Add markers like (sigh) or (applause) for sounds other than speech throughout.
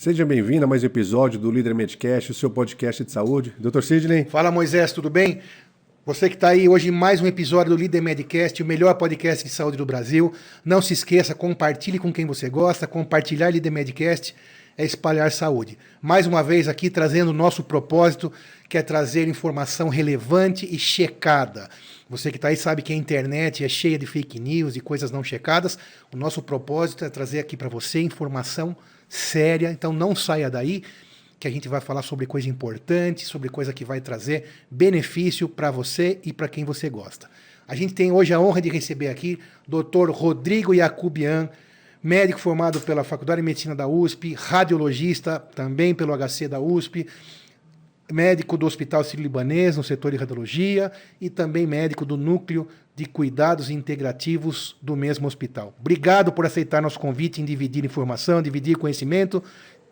Seja bem-vindo a mais um episódio do Líder Medcast, o seu podcast de saúde. Dr. Sidney. Fala, Moisés, tudo bem? Você que está aí hoje em mais um episódio do Líder Medcast, o melhor podcast de saúde do Brasil. Não se esqueça, compartilhe com quem você gosta. Compartilhar Líder Medcast é espalhar saúde. Mais uma vez aqui trazendo o nosso propósito, que é trazer informação relevante e checada. Você que está aí sabe que a internet é cheia de fake news e coisas não checadas. O nosso propósito é trazer aqui para você informação séria. Então não saia daí, que a gente vai falar sobre coisa importante, sobre coisa que vai trazer benefício para você e para quem você gosta. A gente tem hoje a honra de receber aqui Dr. Rodrigo Jacubian, médico formado pela Faculdade de Medicina da USP, radiologista também pelo HC da USP, médico do Hospital Sírio-Libanês no setor de radiologia e também médico do Núcleo de Cuidados Integrativos do mesmo hospital. Obrigado por aceitar nosso convite em dividir informação, dividir conhecimento.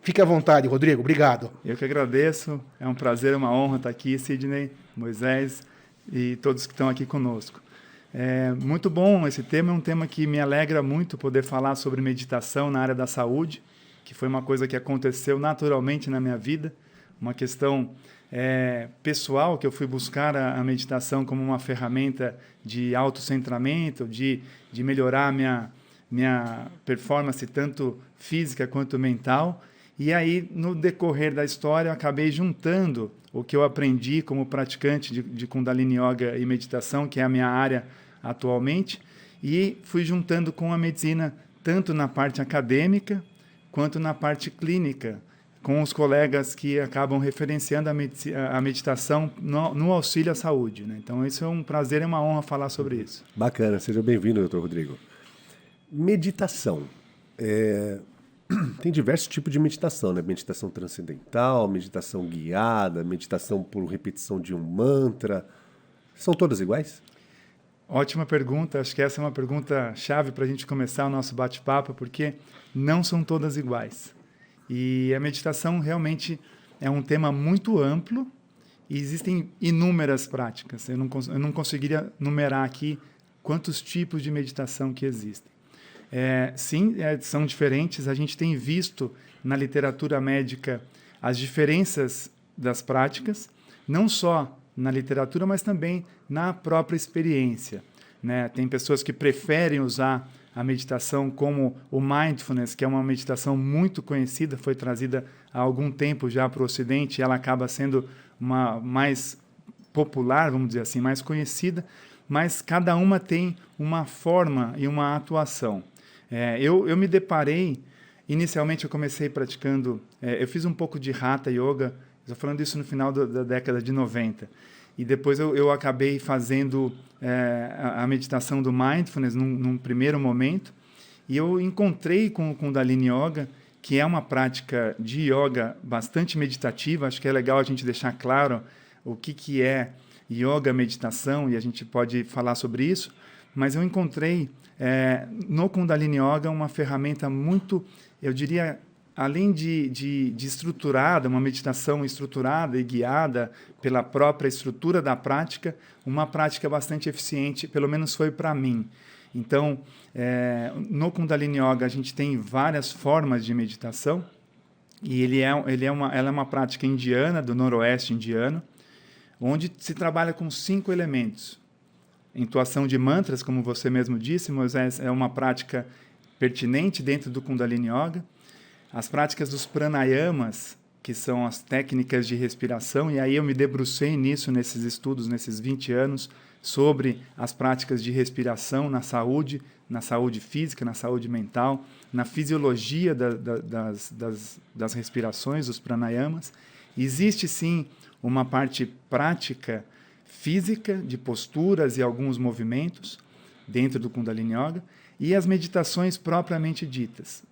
Fique à vontade, Rodrigo. Obrigado. Eu que agradeço. É um prazer, uma honra estar aqui, Sidney, Moisés e todos que estão aqui conosco. É muito bom esse tema, é um tema que me alegra muito poder falar sobre meditação na área da saúde, que foi uma coisa que aconteceu naturalmente na minha vida, uma questão é, pessoal que eu fui buscar a, a, meditação como uma ferramenta de autocentramento, de, de melhorar minha, minha performance tanto física quanto mental. E aí, no decorrer da história, eu acabei juntando o que eu aprendi como praticante de, de Kundalini Yoga e meditação, que é a minha área atualmente, e fui juntando com a medicina, tanto na parte acadêmica quanto na parte clínica, com os colegas que acabam referenciando a, meditação no, no, auxílio à saúde. Né? Então, isso é um prazer e uma honra falar sobre isso. Bacana, seja bem-vindo, doutor Rodrigo. Meditação. É... (clears throat) Tem diversos tipos de meditação, né? Meditação transcendental, meditação guiada, meditação por repetição de um mantra. São todas iguais? Ótima pergunta. Acho que essa é uma pergunta chave para a gente começar o nosso bate-papo, porque não são todas iguais. E a meditação realmente é um tema muito amplo e existem inúmeras práticas. Eu não, eu não conseguiria numerar aqui quantos tipos de meditação que existem. É, sim, é, são diferentes. A gente tem visto na literatura médica as diferenças das práticas, não só na literatura, mas também na própria experiência. Né? Tem pessoas que preferem usar a meditação como o mindfulness, que é uma meditação muito conhecida, foi trazida há algum tempo já para o Ocidente, ela acaba sendo uma mais popular, vamos dizer assim, mais conhecida, mas cada uma tem uma forma e uma atuação. É, eu, eu me deparei, inicialmente eu comecei praticando, é, eu fiz um pouco de Hatha Yoga, Estou falando isso no final do, da década de 90. E depois eu, eu acabei fazendo é, a, a, meditação do mindfulness num, num, primeiro momento. E eu encontrei com o Kundalini Yoga, que é uma prática de yoga bastante meditativa. Acho que é legal a gente deixar claro o que, que é yoga, meditação, e a gente pode falar sobre isso. Mas eu encontrei é, no Kundalini Yoga uma ferramenta muito, eu diria, além de, de, de, estruturada, uma meditação estruturada e guiada pela própria estrutura da prática, uma prática bastante eficiente, pelo menos foi para mim. Então, é, no Kundalini Yoga a gente tem várias formas de meditação e ele é, ele é uma, ela é uma prática indiana, do noroeste indiano, onde se trabalha com cinco elementos. Intuação de mantras, como você mesmo disse, Moisés, é uma prática pertinente dentro do Kundalini Yoga as práticas dos pranayamas, que são as técnicas de respiração, e aí eu me debrucei nisso nesses estudos, nesses 20 anos, sobre as práticas de respiração na saúde, na saúde física, na saúde mental, na fisiologia da, da, das, das, das respirações, dos pranayamas. Existe sim uma parte prática física, de posturas e alguns movimentos dentro do Kundalini Yoga, e as meditações propriamente ditas.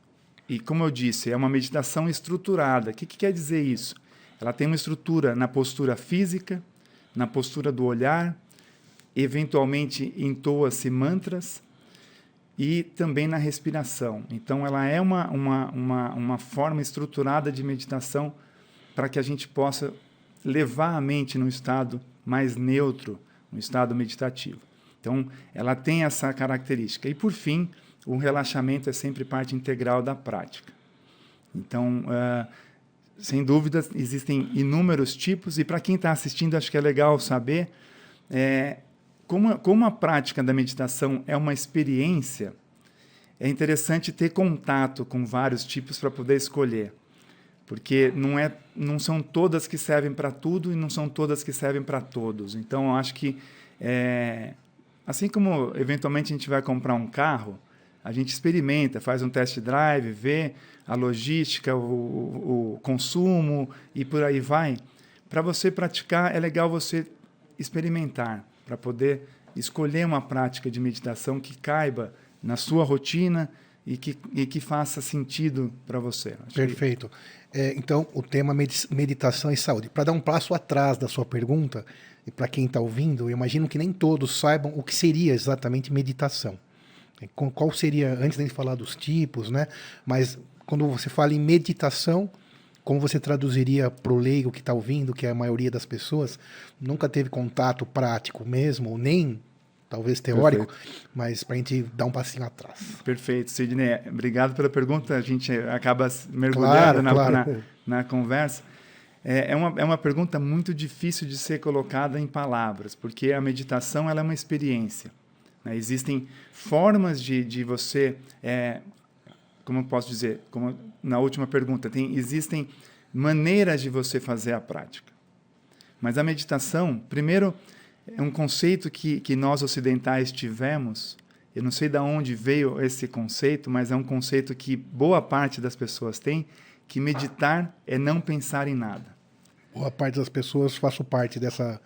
E como eu disse, é uma meditação estruturada. O que, que quer dizer isso? Ela tem uma estrutura na postura física, na postura do olhar, eventualmente entoa-se mantras e também na respiração. Então, ela é uma, uma, uma, uma forma estruturada de meditação para que a gente possa levar a mente num estado mais neutro, um estado meditativo. Então, ela tem essa característica. E, por fim, o relaxamento é sempre parte integral da prática. Então, uh, sem dúvida, existem inúmeros tipos, e para quem está assistindo, acho que é legal saber é, como, como a prática da meditação é uma experiência, é interessante ter contato com vários tipos para poder escolher. Porque não, é, não são todas que servem para tudo e não são todas que servem para todos. Então, eu acho que, é, assim como eventualmente a gente vai comprar um carro, a gente experimenta, faz um test drive, vê a logística, o, o consumo e por aí vai. Para você praticar, é legal você experimentar, para poder escolher uma prática de meditação que caiba na sua rotina e que, e que faça sentido para você. Acho Perfeito. Que... É, então, o tema meditação e saúde. Para dar um passo atrás da sua pergunta, e para quem está ouvindo, eu imagino que nem todos saibam o que seria exatamente meditação. Qual seria, antes de falar dos tipos, né? Mas quando você fala em meditação, como você traduziria para o leigo que está ouvindo, que é a maioria das pessoas nunca teve contato prático mesmo, nem talvez teórico, Perfeito. mas para a gente dar um passinho atrás. Perfeito, Sidney. Obrigado pela pergunta. A gente acaba mergulhando claro, na, claro. na, na, conversa. É, é, uma, é uma pergunta muito difícil de ser colocada em palavras, porque a meditação ela é uma experiência. Né? Existem formas de, de você, é, como eu posso dizer, como na última pergunta, tem, existem maneiras de você fazer a prática. Mas a meditação, primeiro, é um conceito que, que nós ocidentais tivemos. Eu não sei de onde veio esse conceito, mas é um conceito que boa parte das pessoas tem, que meditar é não pensar em nada. Boa parte das pessoas faço parte dessa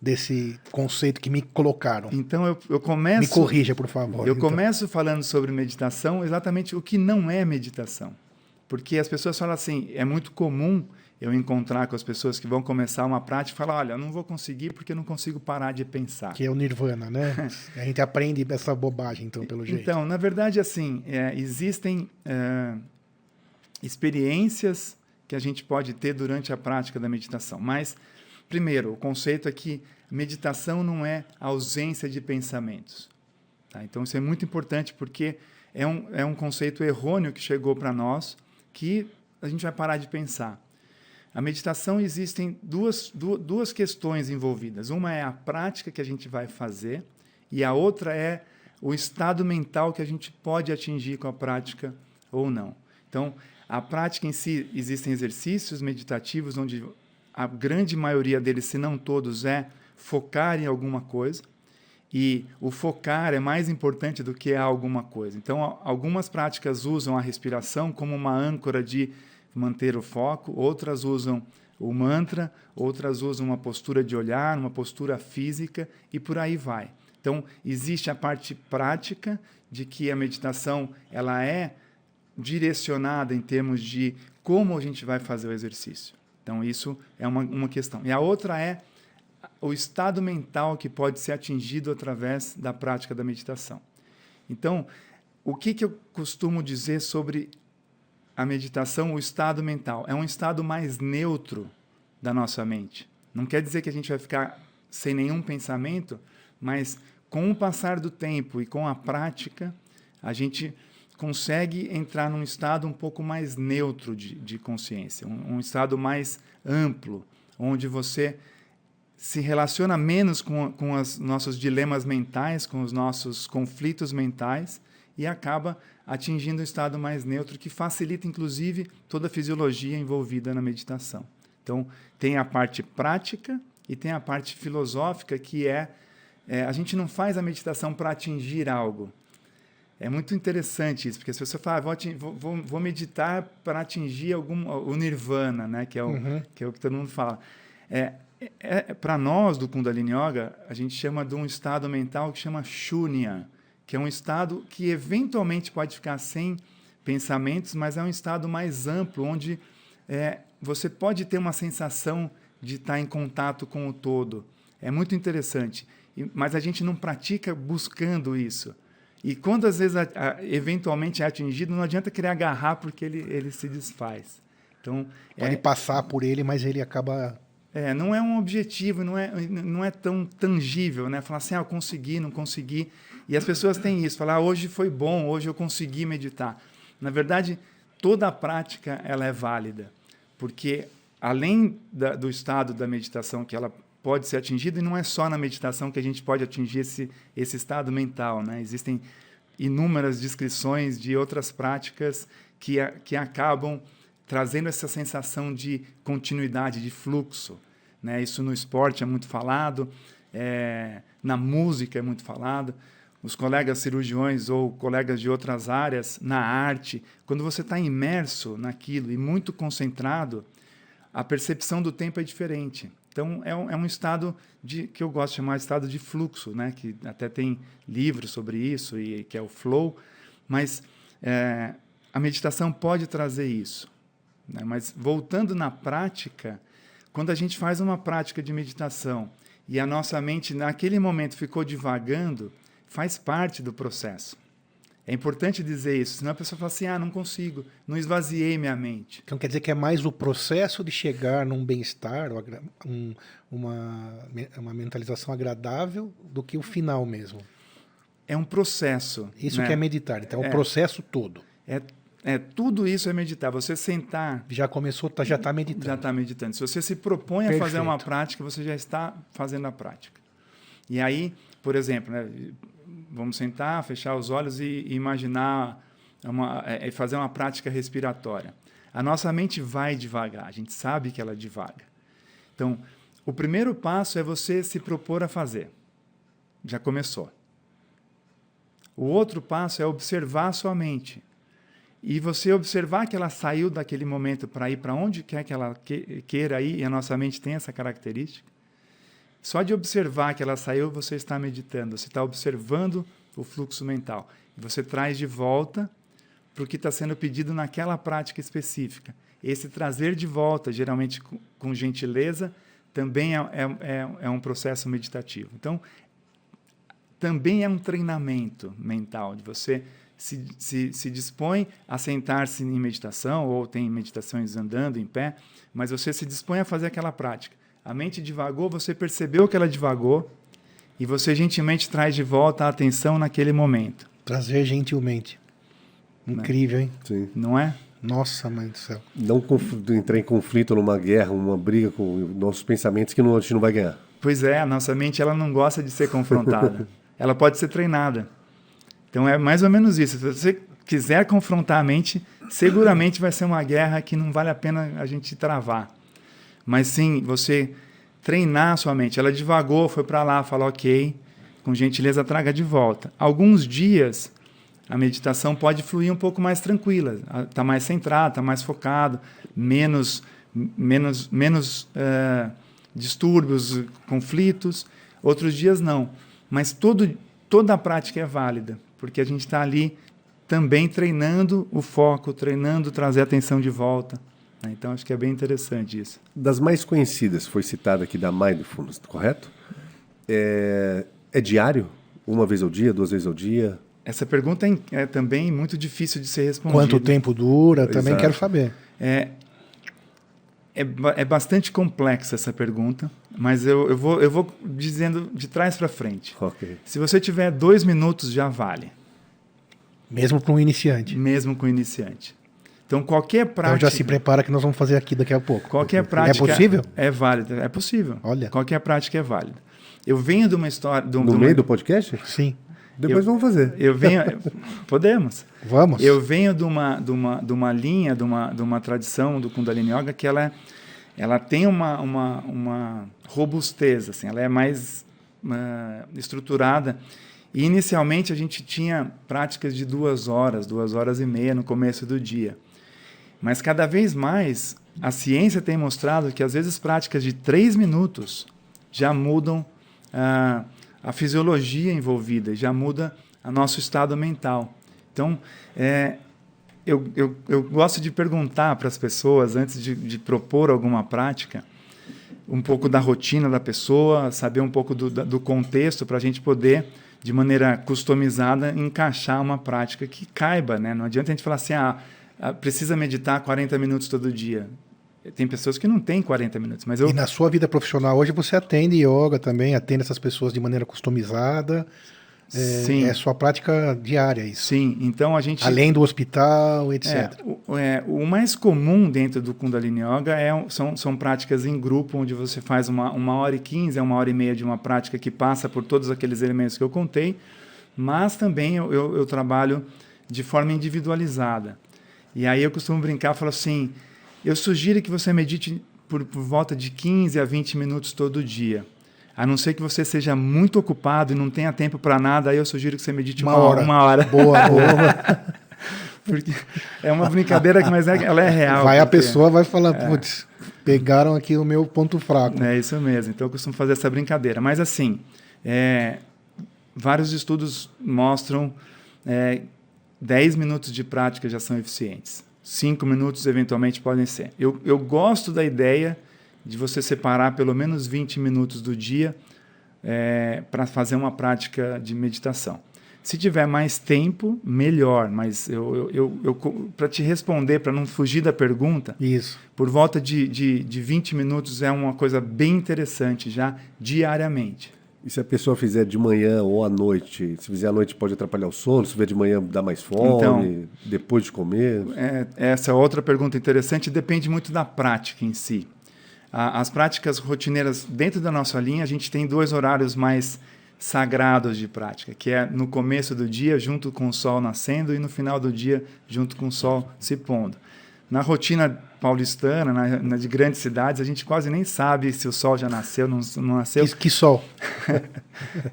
desse conceito que me colocaram. Então eu, eu começo. Me corrija, por favor. Eu então. começo falando sobre meditação, exatamente o que não é meditação. Porque as pessoas falam assim, é muito comum eu encontrar com as pessoas que vão começar uma prática e falar, olha, eu não vou conseguir porque eu não consigo parar de pensar. Que é o nirvana, né? (laughs) a gente aprende essa bobagem, então, pelo jeito. Então, na verdade, assim, é, existem é, experiências que a gente pode ter durante a prática da meditação, mas Primeiro, o conceito é que meditação não é ausência de pensamentos. Tá? Então, isso é muito importante porque é um, é um conceito errôneo que chegou para nós que a gente vai parar de pensar. A meditação existem duas, duas questões envolvidas. Uma é a prática que a gente vai fazer e a outra é o estado mental que a gente pode atingir com a prática ou não. Então, a prática em si, existem exercícios meditativos onde a grande maioria deles, se não todos, é focar em alguma coisa. E o focar é mais importante do que alguma coisa. Então, algumas práticas usam a respiração como uma âncora de manter o foco, outras usam o mantra, outras usam uma postura de olhar, uma postura física e por aí vai. Então, existe a parte prática de que a meditação ela é direcionada em termos de como a gente vai fazer o exercício. Então, isso é uma, uma questão. E a outra é o estado mental que pode ser atingido através da prática da meditação. Então, o que, que eu costumo dizer sobre a meditação, o estado mental? É um estado mais neutro da nossa mente. Não quer dizer que a gente vai ficar sem nenhum pensamento, mas com o passar do tempo e com a prática, a gente consegue entrar num estado um pouco mais neutro de, de consciência, um, um, estado mais amplo, onde você se relaciona menos com, com os nossos dilemas mentais, com os nossos conflitos mentais e acaba atingindo um estado mais neutro que facilita, inclusive, toda a fisiologia envolvida na meditação. Então, tem a parte prática e tem a parte filosófica, que é, é a gente não faz a meditação para atingir algo, é muito interessante isso, porque as pessoas falam, ah, vou, vou, vou, meditar para atingir algum, o nirvana, né? que, é o, uhum. que é o que todo mundo fala. É, é, é para nós, do Kundalini Yoga, a gente chama de um estado mental que chama shunya, que é um estado que eventualmente pode ficar sem pensamentos, mas é um estado mais amplo, onde é, você pode ter uma sensação de estar em contato com o todo. É muito interessante, mas a gente não pratica buscando isso. E quando às vezes a, a, eventualmente é atingido, não adianta querer agarrar porque ele, ele se desfaz. Então, Pode é, passar por ele, mas ele acaba. É, não é um objetivo, não é, não é tão tangível, né? Falar assim, ah, eu consegui, não consegui. E as pessoas têm isso, falar, ah, hoje foi bom, hoje eu consegui meditar. Na verdade, toda a prática ela é válida, porque além da, do estado da meditação que ela pode ser atingida, e não é só na meditação que a gente pode atingir esse, esse estado mental, né? Existem inúmeras descrições de outras práticas que, a, que acabam trazendo essa sensação de continuidade, de fluxo. Né? Isso no esporte é muito falado, é, na música é muito falado. Os colegas cirurgiões ou colegas de outras áreas, na arte, quando você está imerso naquilo e muito concentrado, a percepção do tempo é diferente. Então, é um, é um estado de, que eu gosto de chamar de estado de fluxo, né? que até tem livros sobre isso, e que é o flow, mas é, a meditação pode trazer isso. Né? Mas voltando na prática, quando a gente faz uma prática de meditação e a nossa mente naquele momento ficou divagando, faz parte do processo. É importante dizer isso, senão a pessoa fala assim: ah, não consigo, não esvaziei minha mente. Então quer dizer que é mais o processo de chegar num bem-estar, um, uma, uma mentalização agradável, do que o final mesmo. É um processo. Isso né? que é meditar, então é o processo todo. É, é, tudo isso é meditar. Você sentar. Já começou, tá, já está meditando. Já está meditando. Se você se propõe Perfeito. a fazer uma prática, você já está fazendo a prática. E aí, por exemplo, né, vamos sentar, fechar os olhos e, imaginar uma, é, é, fazer uma prática respiratória. A nossa mente vai devagar, a gente sabe que ela divaga. Então, o primeiro passo é você se propor a fazer. Já começou. O outro passo é observar a sua mente. E você observar que ela saiu daquele momento para ir para onde quer que ela queira ir, e a nossa mente tem essa característica. Só de observar que ela saiu, você está meditando, você está observando o fluxo mental. Você traz de volta para o que está sendo pedido naquela prática específica. Esse trazer de volta, geralmente com, com gentileza, também é, é, é, é um processo meditativo. Então, também é um treinamento mental, de você se, se, se dispõe a sentar-se em meditação, ou tem meditações andando em pé, mas você se dispõe a fazer aquela prática. A mente divagou, você percebeu que ela divagou e você gentilmente traz de volta a atenção naquele momento. Trazer gentilmente. Incrível, hein? Sim. Não é? Nossa, mãe do céu. Não entrar em conflito numa guerra, uma briga com nossos pensamentos que não, a gente não vai ganhar. Pois é, a nossa mente ela não gosta de ser confrontada. (laughs) ela pode ser treinada. Então é mais ou menos isso. Se você quiser confrontar a mente, seguramente vai ser uma guerra que não vale a pena a gente travar mas sim você treinar a sua mente. Ela devagou, foi para lá, falou ok, com gentileza traga de volta. Alguns dias a meditação pode fluir um pouco mais tranquila, está mais centrado, está mais focado, menos menos menos uh, distúrbios, conflitos. Outros dias não, mas todo toda a prática é válida, porque a gente está ali também treinando o foco, treinando trazer a atenção de volta. Né? Então, acho que é bem interessante isso. Das mais conhecidas, foi citada aqui da Mindfulness, correto? É, é diário? Uma vez ao dia, duas vezes ao dia? Essa pergunta é, é também muito difícil de ser respondida. Quanto tempo dura? Também Exato. quero saber. É, é, é, bastante complexa essa pergunta, mas eu, eu, vou, eu vou dizendo de trás para frente. Okay. Se você tiver dois minutos, já vale. Mesmo para um iniciante? Mesmo com um iniciante. Então, qualquer prática. Então já se prepara que nós vamos fazer aqui daqui a pouco. Qualquer prática. É possível? É válida. É possível. Olha. Qualquer prática é válida. Eu venho de uma história. De no de meio do podcast? Sim. Depois eu, vamos fazer. Eu venho. (laughs) podemos. Vamos. Eu venho de uma, de uma, de uma linha, de uma, de uma tradição do Kundalini Yoga que ela, ela tem uma, uma, uma robustez, assim, ela é mais uh, estruturada. E inicialmente a gente tinha práticas de duas horas, duas horas e meia no começo do dia. Mas cada vez mais a ciência tem mostrado que às vezes práticas de três minutos já mudam ah, a fisiologia envolvida, já muda o nosso estado mental. Então, é, eu, eu, eu, gosto de perguntar para as pessoas, antes de, de, propor alguma prática, um pouco da rotina da pessoa, saber um pouco do, do contexto para a gente poder, de maneira customizada, encaixar uma prática que caiba. Né? Não adianta a gente falar assim, ah, precisa meditar 40 minutos todo dia. Tem pessoas que não têm 40 minutos, mas eu... E na sua vida profissional hoje você atende yoga também, atende essas pessoas de maneira customizada. É, Sim. é sua prática diária isso. Sim, então a gente. Além do hospital, etc. É, o, é, o mais comum dentro do Kundalini Yoga é, são, são práticas em grupo, onde você faz uma, uma hora e quinze, é uma hora e meia de uma prática que passa por todos aqueles elementos que eu contei, mas também eu, eu, eu trabalho de forma individualizada. E aí eu costumo brincar, falo assim, eu sugiro que você medite por, por volta de 15 a 20 minutos todo dia. A não ser que você seja muito ocupado e não tenha tempo para nada, aí eu sugiro que você medite Uma uma, hora. Uma hora. Boa, boa. (laughs) Porque é uma brincadeira, que- mas é- ela é real. vai a porque- pessoa vai falar, putz, pegaram aqui o meu ponto fraco. É isso mesmo. Então eu costumo fazer essa brincadeira. Mas assim, é, vários estudos mostram é, 10 minutos de prática já são eficientes. 5 minutos eventualmente podem ser. Eu, eu gosto da ideia de você separar pelo menos 20 minutos do dia para fazer uma prática de meditação. Se tiver mais tempo, melhor. Mas eu, eu, eu, para te responder, para não fugir da pergunta, Isso. por volta de, de, de 20 minutos é uma coisa bem interessante já diariamente. E se a pessoa fizer de manhã ou à noite? Se fizer à noite pode atrapalhar o sono, se fizer de manhã dá mais fome, Então- depois de comer. É, essa é outra pergunta interessante, depende muito da prática em si. A- as práticas rotineiras dentro da nossa linha, a gente tem dois horários mais sagrados de prática, que é no começo do dia, junto com o sol nascendo, e no final do dia, junto com o sol se pondo. Na rotina paulistana, na, na de grandes cidades, a gente quase nem sabe se o sol já nasceu, não, não nasceu. Que, que sol. (laughs)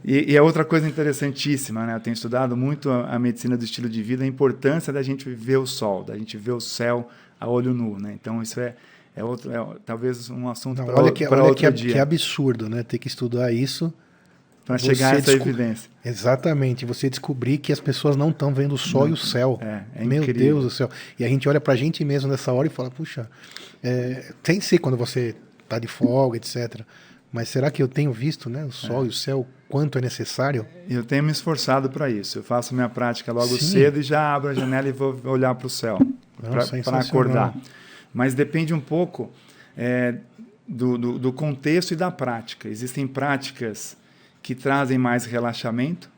E, é outra coisa interessantíssima, né? Eu tenho estudado muito a, a medicina do estilo de vida, a importância da gente ver o sol, da gente ver o céu a olho nu, né? Então isso é, é outro, é talvez um assunto para olha que, olha outro que, dia, que absurdo, né? Ter que estudar isso. Para chegar a essa evidência. Exatamente. Você descobrir que as pessoas não estão vendo o sol e o céu. É, é Meu incrível. Deus do céu. E a gente olha pra gente mesmo nessa hora e fala, puxa, é, tem que ser quando você tá de folga, etc. Mas será que eu tenho visto né, o sol e o céu, quanto é necessário? Eu tenho me esforçado para isso. Eu faço minha prática logo Sim. cedo e já abro a janela e vou olhar para o céu Não, para sensacional. acordar. Mas depende um pouco é, do, do, do contexto e da prática. Existem práticas que trazem mais relaxamento.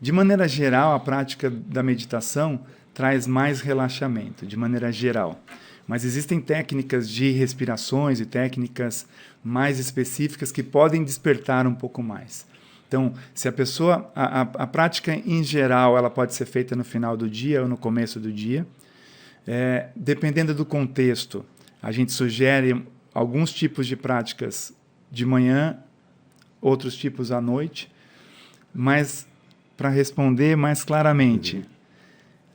De maneira geral, a prática da meditação traz mais relaxamento, de maneira geral. Mas existem técnicas de respirações e técnicas mais específicas que podem despertar um pouco mais. Então, se a pessoa, a, a, a prática em geral, ela pode ser feita no final do dia ou no começo do dia. É, dependendo do contexto, a gente sugere alguns tipos de práticas de manhã, outros tipos à noite. Mas, para responder mais claramente,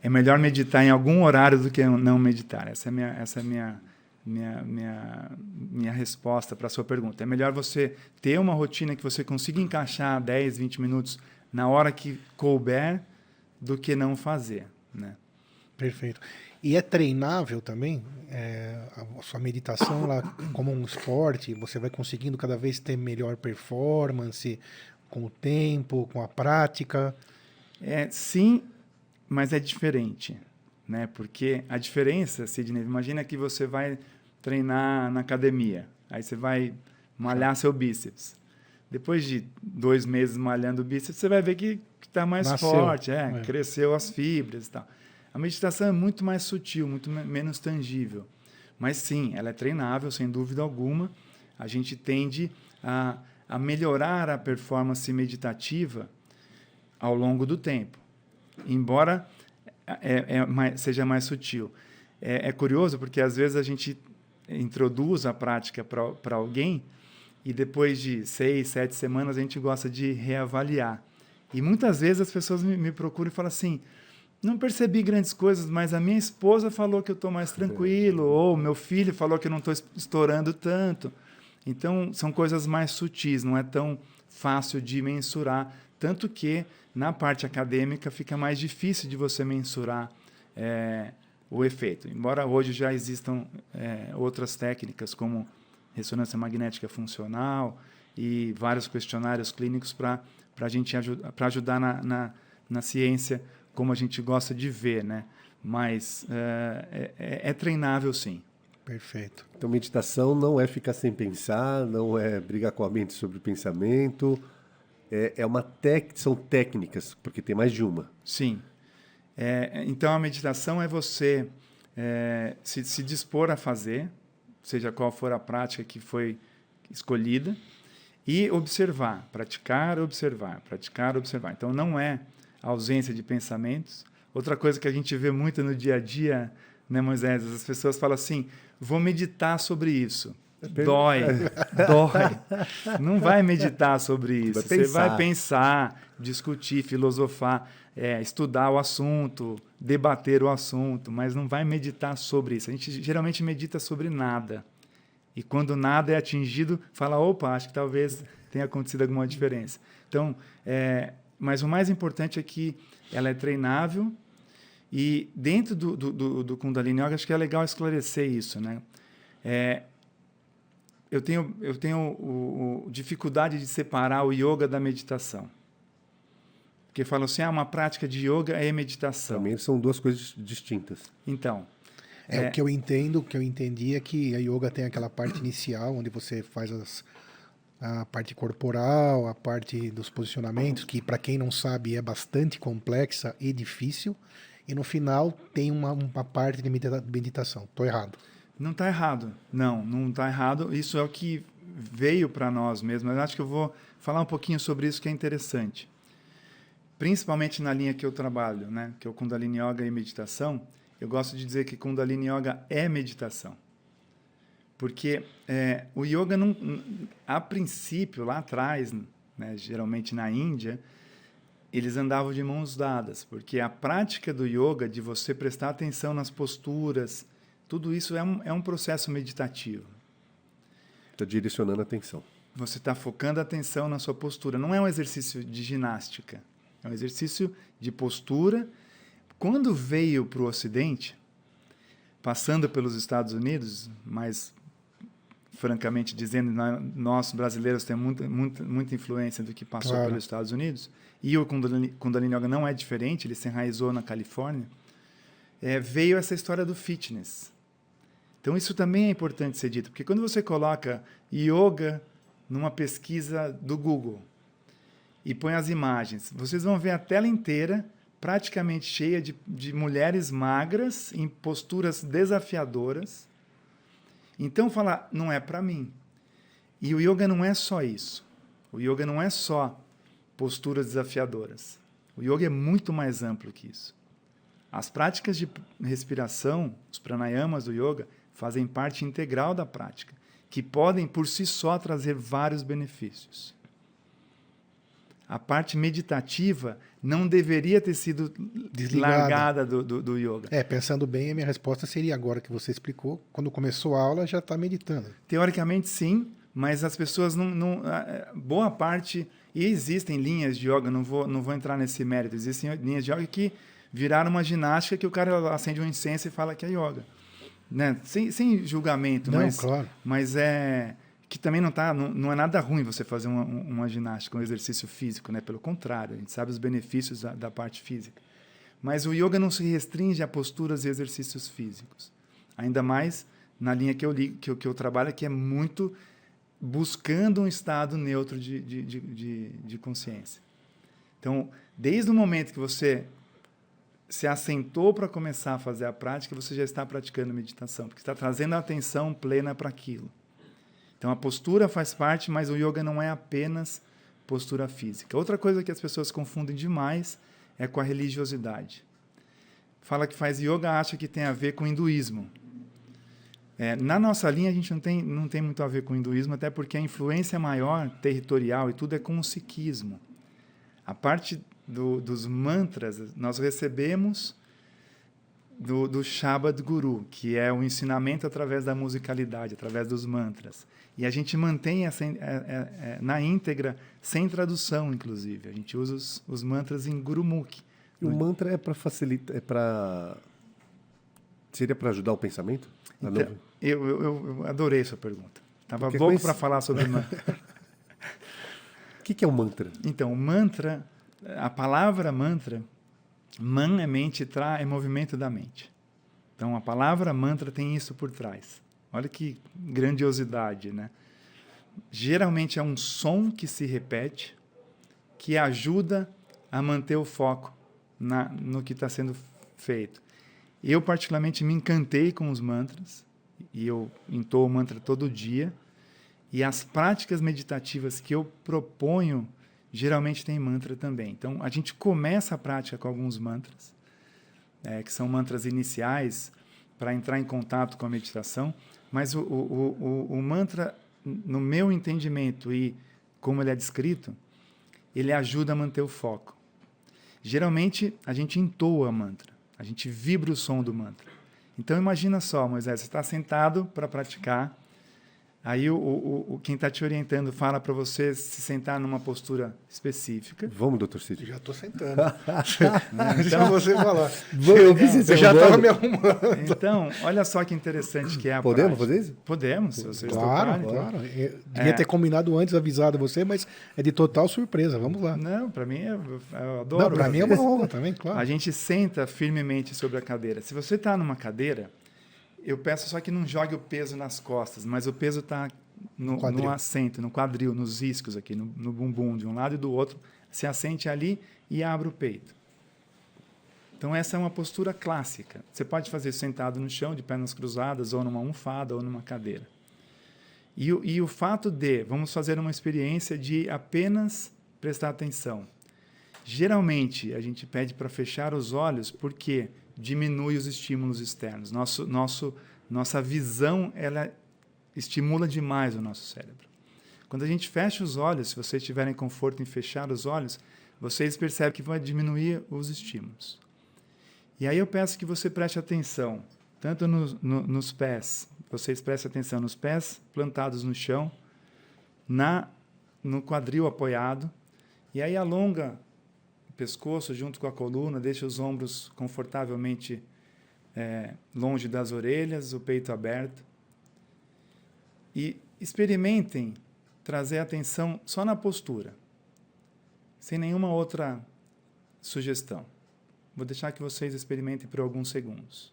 é melhor meditar em algum horário do que não meditar. Essa é minha, essa é minha, minha, minha, minha resposta para a sua pergunta. É melhor você ter uma rotina que você consiga encaixar 10, 20 minutos na hora que couber do que não fazer. Né? Perfeito. E é treinável também? É, a sua meditação lá como um esporte, você vai conseguindo cada vez ter melhor performance com o tempo, com a prática? É, sim, mas é diferente, né? Porque a diferença, Sidney, imagina que você vai treinar na academia, aí você vai malhar seu bíceps. Depois de dois meses malhando o bíceps, você vai ver que está mais Nasceu. forte, é, É. cresceu as fibras e tal. A meditação é muito mais sutil, muito me- menos tangível. Mas sim, ela é treinável, sem dúvida alguma. A gente tende a, a melhorar a performance meditativa ao longo do tempo. Embora é, é mais- seja mais sutil. É, é curioso porque às vezes a gente introduz a prática para alguém e depois de seis, sete semanas a gente gosta de reavaliar. E muitas vezes as pessoas me, me procuram e falam assim: não percebi grandes coisas, mas a minha esposa falou que eu estou mais tranquilo, ou meu filho falou que eu não estou estourando tanto. Então, são coisas mais sutis, não é tão fácil de mensurar. Tanto que, na parte acadêmica, fica mais difícil de você mensurar é, o efeito. Embora hoje já existam é, outras técnicas, como ressonância magnética funcional e vários questionários clínicos para ajudar na, na, na ciência como a gente gosta de ver, né? Mas é, é, é treinável, sim. Perfeito. Então, meditação não é ficar sem pensar, não é brigar com a mente sobre o pensamento, é, é uma tec, são técnicas, porque tem mais de uma. Sim. É, então a meditação é você é, se, se dispor a fazer, seja qual for a prática que foi escolhida, e observar, praticar, observar, praticar, observar. Então não é ausência de pensamentos. Outra coisa que a gente vê muito no dia a dia, né, Moisés? As pessoas falam assim: vou meditar sobre isso. Dói, (laughs) dói. Não vai meditar sobre isso. Vai Você vai pensar, discutir, filosofar, é, estudar o assunto, debater o assunto, mas não vai meditar sobre isso. A gente geralmente medita sobre nada. E quando nada é atingido, fala: opa, acho que talvez tenha acontecido alguma diferença. Então, é, mas o mais importante é que ela é treinável e dentro do, do, do, do Kundalini Yoga, acho que é legal esclarecer isso, né? É, eu tenho, eu tenho o, o, dificuldade de separar o yoga da meditação. Porque falam assim, ah, uma prática de yoga é meditação. Também são duas coisas distintas. Então. É, é, o que eu entendo, o que eu entendi é que a yoga tem aquela parte inicial, onde você faz as, a parte corporal, a parte dos posicionamentos, que para quem não sabe é bastante complexa e difícil. E no final tem uma, uma parte de meditação. Estou errado. Não está errado. Não, não está errado. Isso é o que veio para nós mesmo. Mas acho que eu vou falar um pouquinho sobre isso que é interessante. Principalmente na linha que eu trabalho, né? que é o Kundalini Yoga e meditação. Eu gosto de dizer que Kundalini Yoga é meditação. Porque é, o yoga, não, a princípio, lá atrás, né, geralmente na Índia, eles andavam de mãos dadas, porque a prática do yoga, de você prestar atenção nas posturas, tudo isso é um, é um processo meditativo. Está direcionando a atenção. Você está focando a atenção na sua postura. Não é um exercício de ginástica. É um exercício de postura. Quando veio para o Ocidente, passando pelos Estados Unidos, mas francamente dizendo, nós brasileiros temos muita, muita, muita influência do que passou claro. pelos Estados Unidos, e o Kundalini, Kundalini Yoga não é diferente, ele se enraizou na Califórnia, é, veio essa história do fitness. Então, isso também é importante ser dito, porque quando você coloca yoga numa pesquisa do Google e põe as imagens, vocês vão ver a tela inteira praticamente cheia de, de mulheres magras em posturas desafiadoras. Então, falar, não é para mim. E o yoga não é só isso. O yoga não é só posturas desafiadoras. O yoga é muito mais amplo que isso. As práticas de respiração, os pranayamas do yoga, fazem parte integral da prática, que podem por si só trazer vários benefícios. A parte meditativa não deveria ter sido Desligada. largada do, do, do, yoga. É, pensando bem, a minha resposta seria agora que você explicou, quando começou a aula já está meditando. Teoricamente sim, mas as pessoas não, não, boa parte e existem linhas de yoga, não vou não vou entrar nesse mérito. Existem linhas de yoga que viraram uma ginástica que o cara acende um incenso e fala que é yoga. Né? Sem, sem julgamento, não, mas, claro. mas é que também não, tá, não, não é nada ruim você fazer uma, uma ginástica, um exercício físico, né? pelo contrário, a gente sabe os benefícios da, da parte física. Mas o yoga não se restringe a posturas e exercícios físicos. Ainda mais na linha que eu, li, que que eu trabalho, que é muito buscando um estado neutro de, de, de, de, de consciência. Então, desde o momento que você se assentou para começar a fazer a prática, você já está praticando meditação, porque está trazendo a atenção plena para aquilo. Então a postura faz parte, mas o yoga não é apenas postura física. Outra coisa que as pessoas confundem demais é com a religiosidade. Fala que faz yoga, acha que tem a ver com hinduísmo. É, na nossa linha a gente não tem, não tem muito a ver com o hinduísmo, até porque a influência maior territorial e tudo é com o sikhismo. A parte do, dos mantras, nós recebemos do, do Shabad Guru, que é o ensinamento através da musicalidade, através dos mantras. E a gente mantém essa, é, é, na íntegra, sem tradução, inclusive. A gente usa os, os mantras em Gurumukhi. E o mantra é para facilitar, é para seria para ajudar o pensamento? Então, eu, eu, eu, adorei essa pergunta. Estava louco para falar sobre mantra. (laughs) O que, que é o um mantra? Então, o mantra a palavra mantra, man é mente, tra é movimento da mente. Então a palavra mantra tem isso por trás. Olha que grandiosidade, né? Geralmente é um som que se repete que ajuda a manter o foco na, no que está sendo feito. Eu, particularmente, me encantei com os mantras, e eu entoo o mantra todo dia, e as práticas meditativas que eu proponho geralmente tem mantra também. Então, a gente começa a prática com alguns mantras, é, que são mantras iniciais para entrar em contato com a meditação, mas o, o, o, o mantra, no meu entendimento e como ele é descrito, ele ajuda a manter o foco. Geralmente, a gente entoa mantra, a gente vibra o som do mantra. Então, imagina só, Moisés, você está sentado para praticar, Aí o, o, o quem está te orientando fala para você se sentar numa postura específica. Vamos, doutor Cid. Já estou sentando. (laughs) então você falar. Eu, eu já estava me arrumando. Então, olha só que interessante que é a Podemos prática. fazer isso? Podemos, se vocês Claro, tocarem. claro. Eu devia ter combinado antes, avisado você, mas é de total surpresa. Vamos lá. Não, para mim, é- eu adoro. Para mim é uma honra também, claro. A gente senta firmemente sobre a cadeira. Se você está numa cadeira, eu peço só que não jogue o peso nas costas, mas o peso está no, Quadril. no assento, no quadril, nos iscos aqui, no, no bumbum de um lado e do outro. Se assente ali e abre o peito. Então essa é uma postura clássica. Você pode fazer sentado no chão, de pernas cruzadas, ou numa almofada, ou numa cadeira. E, o- e o fato de, vamos fazer uma experiência de apenas prestar atenção. Geralmente, a gente pede para fechar os olhos porque diminui os estímulos externos. Nosso, nosso, nossa visão ela estimula demais o nosso cérebro. Quando a gente fecha os olhos, se vocês tiverem conforto em fechar os olhos, vocês percebem que vai diminuir os estímulos. E aí eu peço que você preste atenção, tanto no- no- nos pés, vocês prestem atenção nos pés plantados no chão, na no quadril apoiado, e aí alonga pescoço junto com a coluna, deixa os ombros confortavelmente eh, longe das orelhas, o peito aberto. E experimentem trazer atenção só na postura, sem nenhuma outra sugestão. Vou deixar que vocês experimentem por alguns segundos.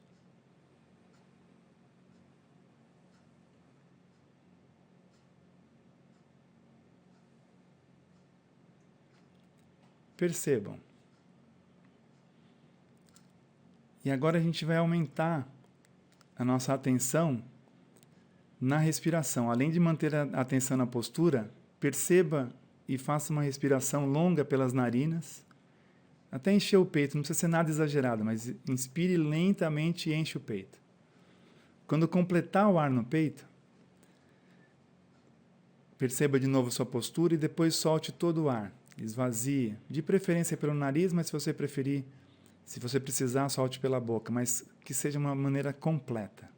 Percebam. E agora a gente vai aumentar a nossa atenção na respiração. Além de manter a atenção na postura, perceba e faça uma respiração longa pelas narinas, até encher o peito. Não precisa ser nada exagerado, mas inspire lentamente e enche o peito. Quando completar o ar no peito, perceba de novo sua postura e depois solte todo o ar. Esvazie, de preferência pelo nariz, mas se você preferir, se você precisar, solte pela boca, mas que seja uma maneira completa.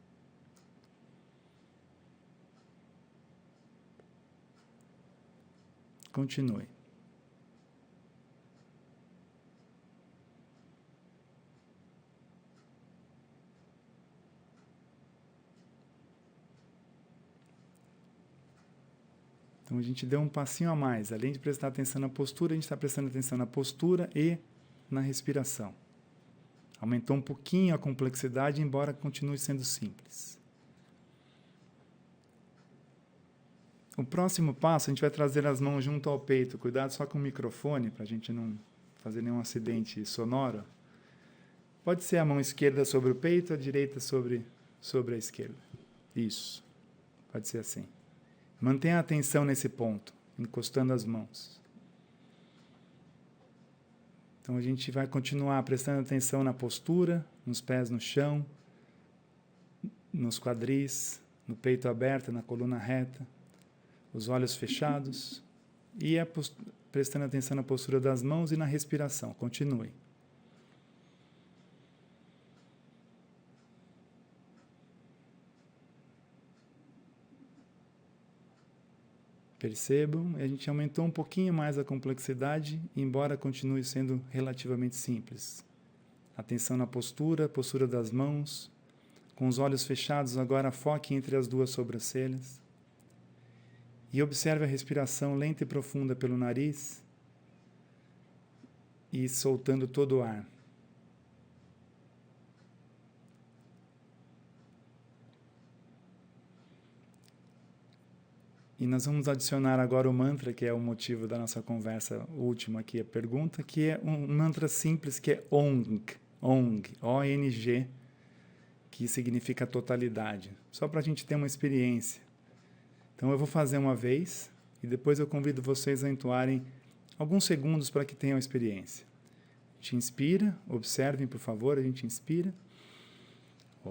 Continue. Então a gente deu um passinho a mais. Além de prestar atenção na postura, a gente está prestando atenção na postura e na respiração. Aumentou um pouquinho a complexidade, embora continue sendo simples. O próximo passo, a gente vai trazer as mãos junto ao peito. Cuidado só com o microfone, para a gente não fazer nenhum acidente sonoro. Pode ser a mão esquerda sobre o peito, a direita sobre, sobre a esquerda. Isso. Pode ser assim. Mantenha a atenção nesse ponto, encostando as mãos. Então a gente vai continuar prestando atenção na postura, nos pés no chão, nos quadris, no peito aberto, na coluna reta, os olhos fechados e prestando atenção na postura das mãos e na respiração. Continue. Percebam, a gente aumentou um pouquinho mais a complexidade, embora continue sendo relativamente simples. Atenção na postura, postura das mãos. Com os olhos fechados, agora foque entre as duas sobrancelhas. E observe a respiração lenta e profunda pelo nariz e soltando todo o ar. E nós vamos adicionar agora o mantra, que é o motivo da nossa conversa última aqui, a pergunta, que é um mantra simples que é ONG, ONG, O-N-G, que significa totalidade. Só para a gente ter uma experiência. Então eu vou fazer uma vez e depois eu convido vocês a entoarem alguns segundos para que tenham experiência. A gente inspira, observem por favor, a gente inspira. Om.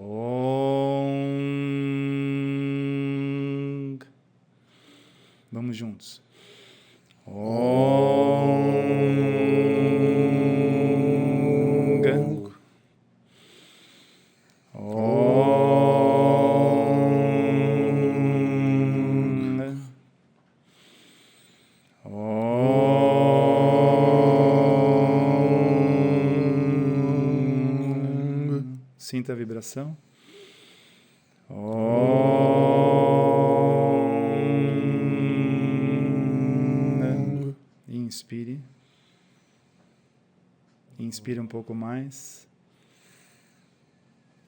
Vamos juntos. Om. Om. Sinta a vibração. Om. Inspire. Inspire um pouco mais.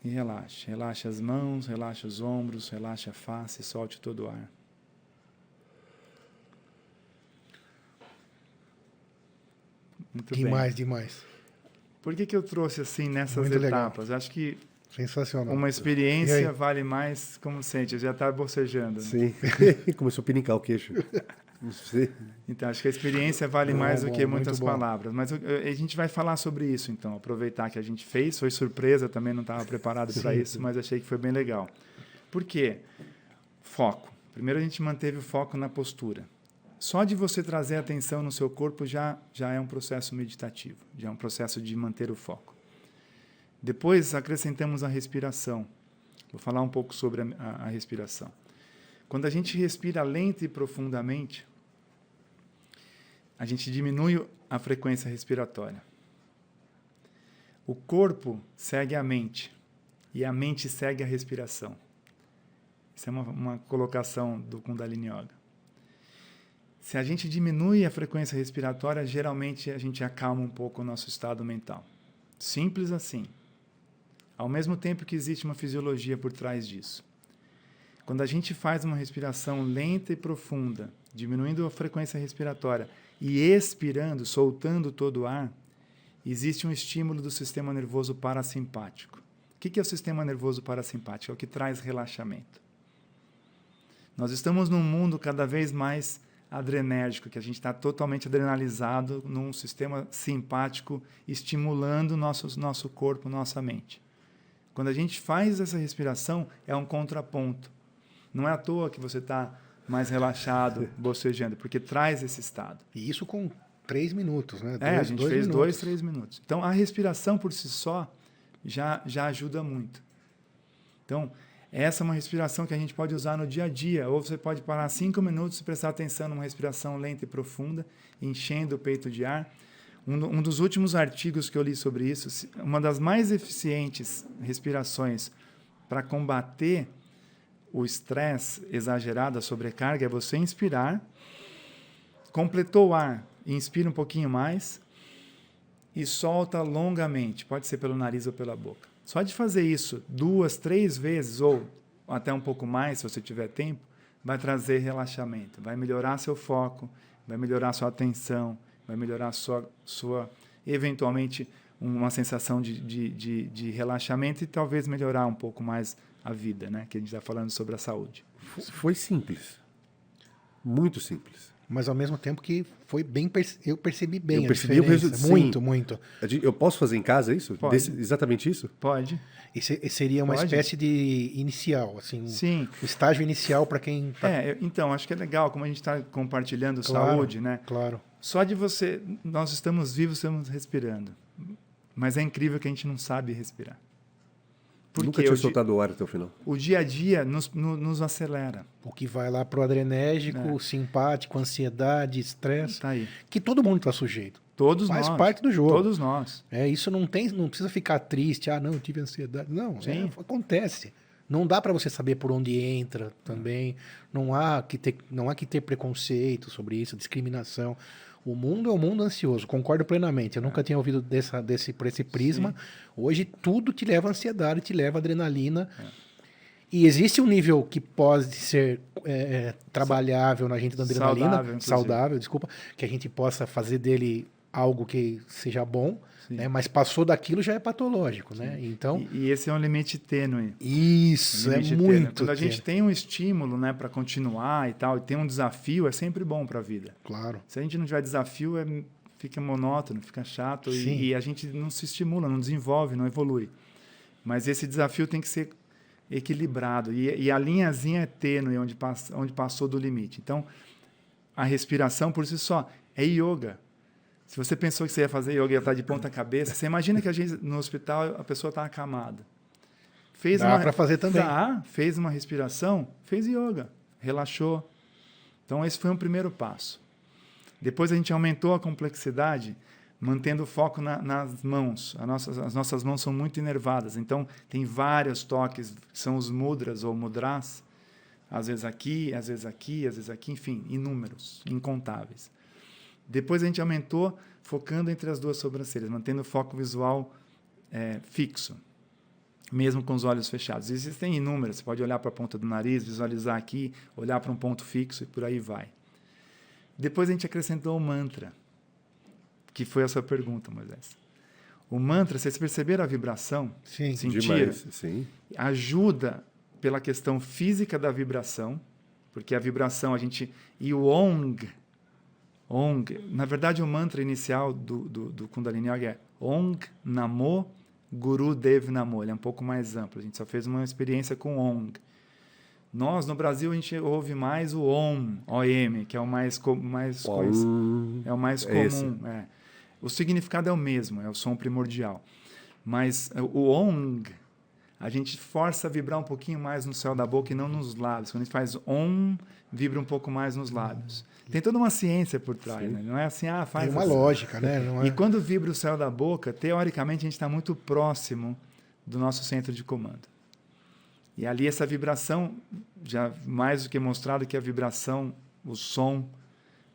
E relaxe. Relaxe as mãos, relaxe os ombros, relaxe a face, solte todo o ar. Muito bem. Demais, demais. Por que, que eu trouxe assim nessas Muito legal. etapas? Acho que Sensacional. uma experiência vale mais, como sente, já está bocejando. né? Sim. (laughs) Começou a pinicar o queixo. Sei. Então, acho que a experiência vale mais do bom, que muitas palavras. Mas a gente vai falar sobre isso, então. Aproveitar que a gente fez, foi surpresa, também não estava preparado para isso, mas achei que foi bem legal. Por quê? Foco. Primeiro, a gente manteve o foco na postura. Só de você trazer atenção no seu corpo já, já é um processo meditativo, já é um processo de manter o foco. Depois, acrescentamos a respiração. Vou falar um pouco sobre a, a- a respiração. Quando a gente respira lenta e profundamente, a gente diminui a frequência respiratória. O corpo segue a mente e a mente segue a respiração. Isso é uma, uma colocação do Kundalini Yoga. Se a gente diminui a frequência respiratória, geralmente a gente acalma um pouco o nosso estado mental. Simples assim. Ao mesmo tempo que existe uma fisiologia por trás disso. Quando a gente faz uma respiração lenta e profunda, diminuindo a frequência respiratória e expirando, soltando todo o ar, existe um estímulo do sistema nervoso parasimpático. O que é o sistema nervoso parasimpático? É o que traz relaxamento. Nós estamos num mundo cada vez mais adrenérgico, que a gente está totalmente adrenalizado num sistema simpático estimulando nosso, nosso corpo, nossa mente. Quando a gente faz essa respiração, é um contraponto. Não é à toa que você está mais relaxado, bocejando, porque traz esse estado. E isso com três minutos, né? É, a Dois- gente dois fez minutos. dois, três minutos. Então, a respiração por si só já, já ajuda muito. Então, essa é uma respiração que a gente pode usar no dia a dia. Ou você pode parar cinco minutos e prestar atenção numa respiração lenta e profunda, enchendo o peito de ar. Um, um dos últimos artigos que eu li sobre isso, uma das mais eficientes respirações para combater o estresse exagerado, a sobrecarga, é você inspirar, completou o ar, inspira um pouquinho mais e solta longamente. Pode ser pelo nariz ou pela boca. Só de fazer isso duas, três vezes ou até um pouco mais, se você tiver tempo, vai trazer relaxamento, vai melhorar seu foco, vai melhorar sua atenção, vai melhorar sua, sua eventualmente uma sensação de, de, de, de relaxamento e talvez melhorar um pouco mais a vida, né? Que a gente está falando sobre a saúde. Foi simples. Muito simples. Mas ao mesmo tempo que foi bem. Eu percebi bem Eu a percebi o diferença. resu- Muito, sim. muito. Eu posso fazer em casa isso? Pode. Desse- exatamente isso? Pode? E se- seria uma Pode. espécie de inicial, assim. Sim. Estágio inicial para quem tá. É, então, acho que é legal, como a gente está compartilhando Claro, saúde, né? Claro. Só de você. Nós estamos vivos, estamos respirando. Mas é incrível que a gente não sabe respirar. Porque Nunca tinha soltado o ar até o final. o dia a dia nos, no- nos acelera. O que vai lá pro adrenérgico, É. simpático, ansiedade, estresse, Tá aí. que todo mundo está sujeito. Todos Faz nós. parte do jogo. Todos nós. É, isso não tem, não precisa ficar triste, ah, não, eu tive ansiedade. Não, é, acontece. Não dá para você saber por onde entra também. Não há que ter, não há que ter preconceito sobre isso, discriminação. O mundo é um mundo ansioso, concordo plenamente. Eu nunca tinha ouvido dessa, desse, por esse prisma. Hoje tudo te leva à ansiedade, te leva à adrenalina. E existe um nível que pode ser é, é, trabalhável na gente da adrenalina, Saudável, saudável, desculpa, que a gente possa fazer dele algo que seja bom, né? mas passou daquilo já é patológico, né? Então, E, e esse é um limite tênue. isso Um é limite tênue. muito. Quando a gente tênue. tem um estímulo, né, para continuar e tal, e tem um desafio, é sempre bom para a vida. Claro. Se a gente não tiver desafio, é, fica monótono, fica chato e, e a gente não se estimula, não desenvolve, não evolui. Mas esse desafio tem que ser equilibrado e, e a linhazinha é tênue onde, passa, onde passou do limite. Então, a respiração por si só é yoga. Se você pensou que você ia fazer yoga e ia estar de ponta cabeça, você imagina que a gente no hospital a pessoa está acamada. Fez Dá pra fazer também. Dá, fez uma respiração, fez yoga, relaxou. Então esse foi um primeiro passo. Depois a gente aumentou a complexidade, mantendo o foco na- nas mãos. A nossas- as nossas mãos são muito inervadas, então tem vários toques, que são os mudras ou mudras, às vezes aqui, às vezes aqui, às vezes aqui, enfim, inúmeros, incontáveis. Depois a gente aumentou, focando entre as duas sobrancelhas, mantendo o foco visual eh, fixo, mesmo com os olhos fechados. Existem inúmeras, você pode olhar para a ponta do nariz, visualizar aqui, olhar para um ponto fixo e por aí vai. Depois a gente acrescentou o mantra, que foi a sua pergunta, Moisés. O mantra, vocês perceberam a vibração? Sim. Sentir? Demais, sim. ajuda pela questão física da vibração, porque a vibração a gente e o ong, ong, na verdade o mantra inicial do, do, do Kundalini Yoga é Ong Namo Guru Dev Namo, ele é um pouco mais amplo, a gente só fez uma experiência com Ong. Nós, no Brasil, a gente ouve mais o OM, OM, que é o mais, mais. Om. É o mais É comum. é. O significado é o mesmo, é o som primordial. Mas é, o ONG, a gente força a vibrar um pouquinho mais no céu da boca e não nos lábios. Quando a gente faz OM, vibra um pouco mais nos lábios. Tem toda uma ciência por trás, né? Não é assim, ah, faz Tem uma assim. lógica, né? É... E quando vibra o céu da boca, teoricamente a gente está muito próximo do nosso centro de comando. E ali essa vibração, já mais do que mostrado que a vibração, o som,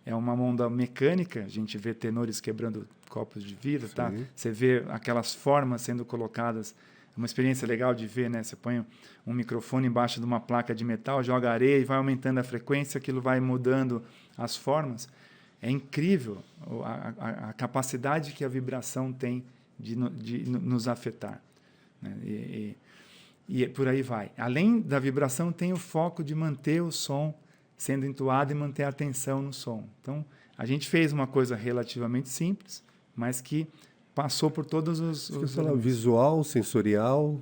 é uma onda mecânica. A gente vê tenores quebrando copos de vidro, tá? Você vê aquelas formas sendo colocadas. É uma experiência legal de ver, né? Você põe um microfone embaixo de uma placa de metal, joga areia e vai aumentando a frequência, aquilo vai mudando as formas. É incrível a, a- a capacidade que a vibração tem de, de no- nos afetar. né? E, e- e por aí vai. Além da vibração, tem o foco de manter o som sendo entoado e manter a atenção no som. Então, a gente fez uma coisa relativamente simples, mas que passou por todos os, os elementos. visual, sensorial,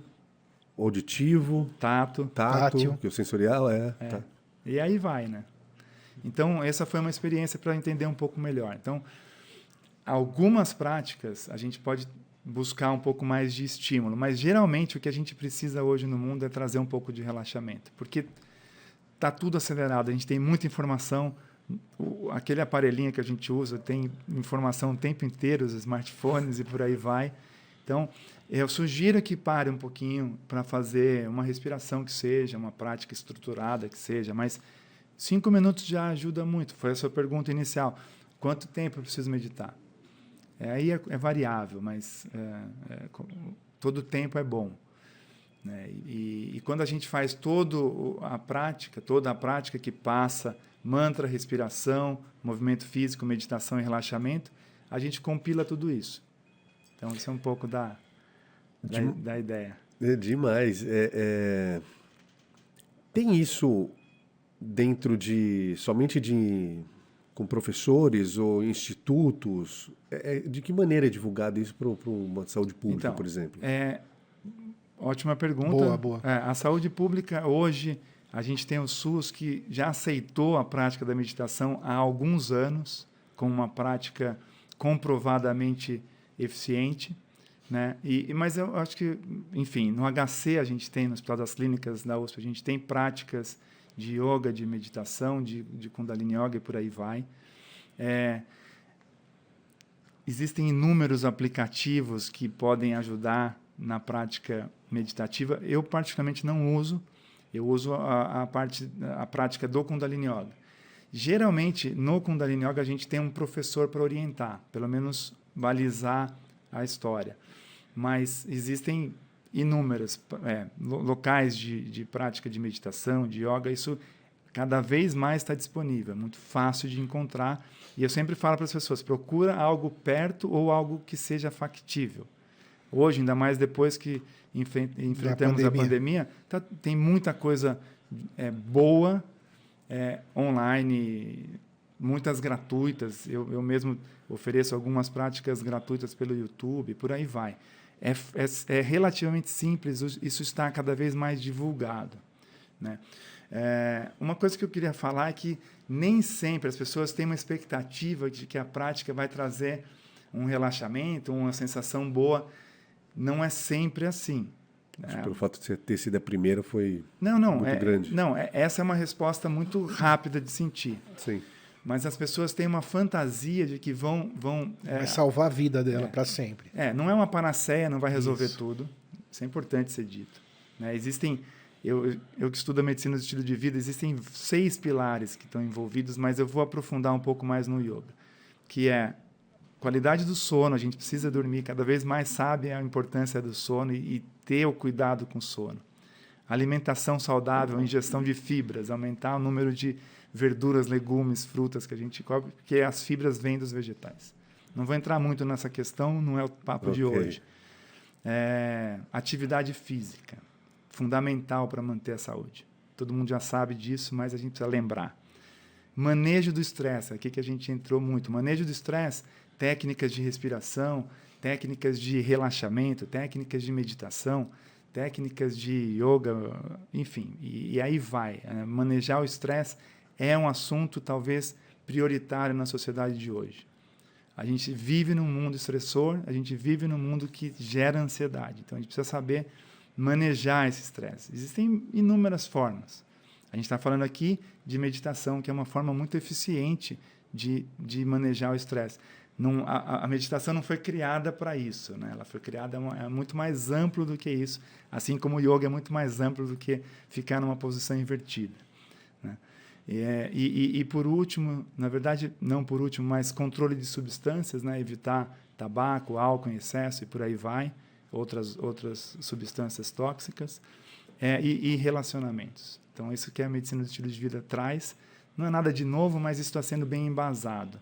auditivo, tato. tato, Tátil. que o sensorial é. tá. E aí vai, né? Então, essa foi uma experiência para entender um pouco melhor. Então, algumas práticas a gente pode buscar um pouco mais de estímulo, mas geralmente o que a gente precisa hoje no mundo é trazer um pouco de relaxamento, porque tá tudo acelerado, a gente tem muita informação, o- aquele aparelhinho que a gente usa tem informação o tempo inteiro, os smartphones e por aí vai. Então, eu sugiro que pare um pouquinho para fazer uma respiração que seja, uma prática estruturada que seja, mas cinco minutos já ajuda muito. Foi a sua pergunta inicial. Quanto tempo eu preciso meditar? É, aí é, é variável, mas é, é, todo tempo é bom. né? E, e quando a gente faz toda a prática, toda a prática que passa mantra, respiração, movimento físico, meditação e relaxamento, a gente compila tudo isso. Então, isso é um pouco da, da, De- da ideia. É demais. É, é, Tem isso dentro de somente de com professores ou institutos? É, é, de que maneira é divulgado isso para uma saúde pública, Então, por exemplo? É, ótima pergunta. Boa, boa. É, a saúde pública, hoje, a gente tem o SUS que já aceitou a prática da meditação há alguns anos, como uma prática comprovadamente eficiente. Né? E, mas eu acho que, enfim, no HC a gente tem, no Hospital das Clínicas da USP, a gente tem práticas de yoga, de meditação, de, de Kundalini Yoga e por aí vai. É, existem inúmeros aplicativos que podem ajudar na prática meditativa. Eu particularmente não uso. Eu uso a, a parte a prática do Kundalini Yoga. Geralmente no Kundalini Yoga a gente tem um professor para orientar, pelo menos balizar a história. Mas existem inúmeras é, locais de, de prática de meditação, de yoga, isso cada vez mais está disponível, é muito fácil de encontrar. E eu sempre falo para as pessoas: procura algo perto ou algo que seja factível. Hoje, ainda mais depois que enfrentamos a pandemia, a pandemia tá, tem muita coisa é, boa é, online, muitas gratuitas. Eu, eu mesmo ofereço algumas práticas gratuitas pelo YouTube, por aí vai. É, é, é relativamente simples, isso está cada vez mais divulgado. Né? É, uma coisa que eu queria falar é que nem sempre as pessoas têm uma expectativa de que a prática vai trazer um relaxamento, uma sensação boa. Não é sempre assim. Acho é. Pelo fato de você ter sido a primeira foi não, não, muito é, grande. Não, é, essa é uma resposta muito rápida de sentir. Sim. Mas as pessoas têm uma fantasia de que vão. vão é, vai salvar a vida dela é. para sempre. É, não é uma panaceia, não vai resolver Isso. tudo. Isso é importante ser dito. Né? Existem eu, eu que estudo a medicina do estilo de vida, existem seis pilares que estão envolvidos, mas eu vou aprofundar um pouco mais no yoga, que é qualidade do sono. A gente precisa dormir, cada vez mais sabe a importância do sono e, e ter o cuidado com o sono. Alimentação saudável, ingestão de fibras, aumentar o número de verduras, legumes, frutas que a gente come, porque as fibras vêm dos vegetais. Não vou entrar muito nessa questão, não é o papo okay. de hoje. É, atividade física fundamental para manter a saúde. Todo mundo já sabe disso, mas a gente precisa lembrar. Manejo do estresse, aqui que a gente entrou muito. Manejo do estresse, técnicas de respiração, técnicas de relaxamento, técnicas de meditação, técnicas de yoga, enfim, e, e aí vai. É, manejar o estresse é um assunto talvez prioritário na sociedade de hoje. A gente vive num mundo estressor, a gente vive num mundo que gera ansiedade. Então a gente precisa saber manejar esse estresse. Existem inúmeras formas. A gente está falando aqui de meditação, que é uma forma muito eficiente de, de manejar o estresse. A, a, meditação não foi criada para isso, né? ela foi criada é, é muito mais amplo do que isso, assim como o yoga é muito mais amplo do que ficar numa posição invertida. Né? E, é, e, e, por último, na verdade, não por último, mas controle de substâncias, né? evitar tabaco, álcool em excesso e por aí vai outras, outras substâncias tóxicas é, e, e, relacionamentos. Então, isso que a medicina do estilo de vida traz, não é nada de novo, mas isso está sendo bem embasado.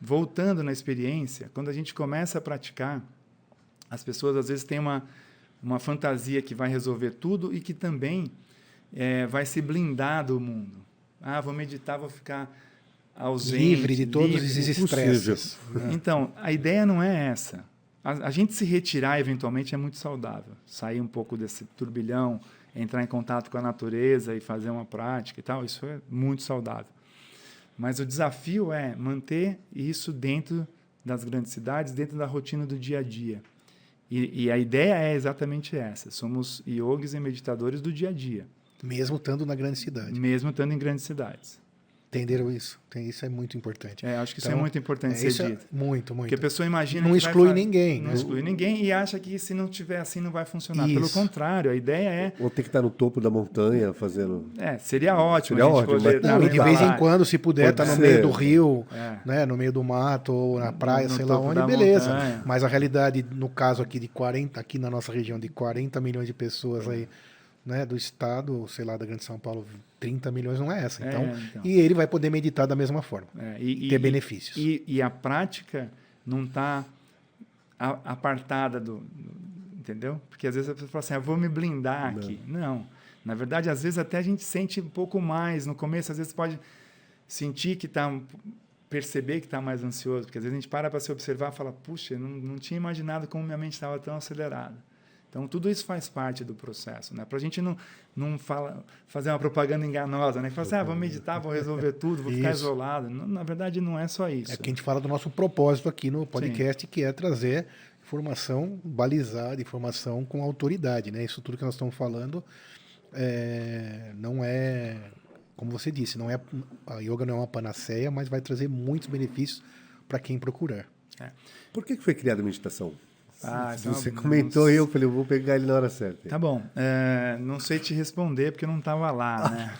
Voltando na experiência, quando a gente começa a praticar, as pessoas às vezes têm uma, uma fantasia que vai resolver tudo e que também é, vai se blindar do mundo. Ah, vou meditar, vou ficar ausente. Livre de todos livre, esses estresses. Então, a ideia não é essa a, a, gente se retirar eventualmente é muito saudável. Sair um pouco desse turbilhão, entrar em contato com a natureza e fazer uma prática e tal, isso é muito saudável. Mas o desafio é manter isso dentro das grandes cidades, dentro da rotina do dia a dia. E, e a ideia é exatamente essa: somos yogis e meditadores do dia a dia. Mesmo estando na grande cidade. Mesmo estando em grandes cidades. Entenderam isso? Isso é muito importante. É, acho que então, isso é muito importante é, ser é dito. É muito, muito. Porque a pessoa imagina não que exclui ninguém. Não exclui ninguém e acha que se não tiver assim não vai funcionar. Isso. Pelo contrário, a ideia é. Ou ter que estar no topo da montanha fazendo. É, seria ótimo. Seria ótimo. Mas... Não, e de vez em quando, se puder, estar tá no meio do rio, é. né, no meio do mato ou na praia, no, no sei lá onde, beleza. Montanha. Mas a realidade, no caso aqui de 40, aqui na nossa região, de 40 milhões de pessoas aí né, do estado, sei lá, da Grande São Paulo, 30 milhões não é essa. Então, é, então. E ele vai poder meditar da mesma forma, é, e, ter e, benefícios. E, e, a prática não está apartada do, do, Entendeu? Porque às vezes a pessoa fala assim, ah, vou me blindar não. aqui. Não. Na verdade, às vezes até a gente sente um pouco mais. No começo, às vezes pode sentir que está perceber que está mais ansioso, porque às vezes a gente para para se observar e fala, puxa, não, não tinha imaginado como minha mente estava tão acelerada. Então, tudo isso faz parte do processo, né? Para a gente não, não fala, fazer uma propaganda enganosa, né? Que fala assim, ah, vou meditar, vou resolver tudo, vou ficar isolado. Não, na verdade, não é só isso. É que a gente fala do nosso propósito aqui no podcast, Sim. que é trazer informação balizada, informação com autoridade, né? Isso tudo que nós estamos falando é, não é, como você disse, não é a yoga não é uma panaceia, mas vai trazer muitos benefícios para quem procurar. É. Por que foi criada a meditação? Ah, então, você comentou e eu falei, eu vou pegar ele na hora certa. Tá bom. É, não sei te responder porque eu não estava lá, (laughs) né?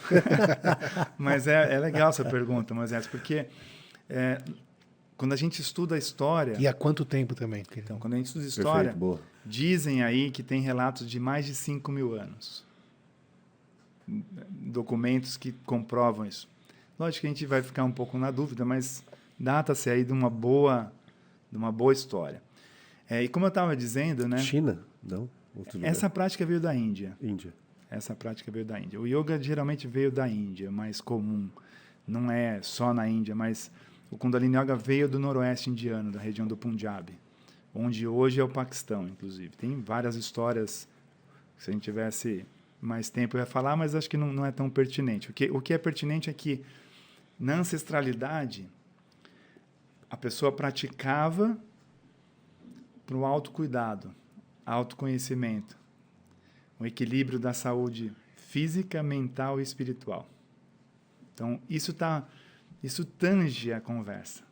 (laughs) mas é, é legal essa pergunta, Moisés, porque é, quando a gente estuda a história. E há quanto tempo também? Então, quando a gente estuda a história, Perfeito, dizem aí que tem relatos de mais de 5 mil anos. Documentos que comprovam isso. Lógico que a gente vai ficar um pouco na dúvida, mas data-se aí de uma boa, de uma boa história. É, e como eu estava dizendo, né? China? Não? Essa prática veio da Índia. Índia. Essa prática veio da Índia. O yoga geralmente veio da Índia, mais comum. Não é só na Índia, mas o Kundalini Yoga veio do noroeste indiano, da região do Punjab, onde hoje é o Paquistão, inclusive. Tem várias histórias. Se a gente tivesse mais tempo, eu ia falar, mas acho que não, não é tão pertinente. O que, o que é pertinente é que, na ancestralidade, a pessoa praticava para o autocuidado, autoconhecimento, o equilíbrio da saúde física, mental e espiritual. Então, isso tá, isso tange a conversa.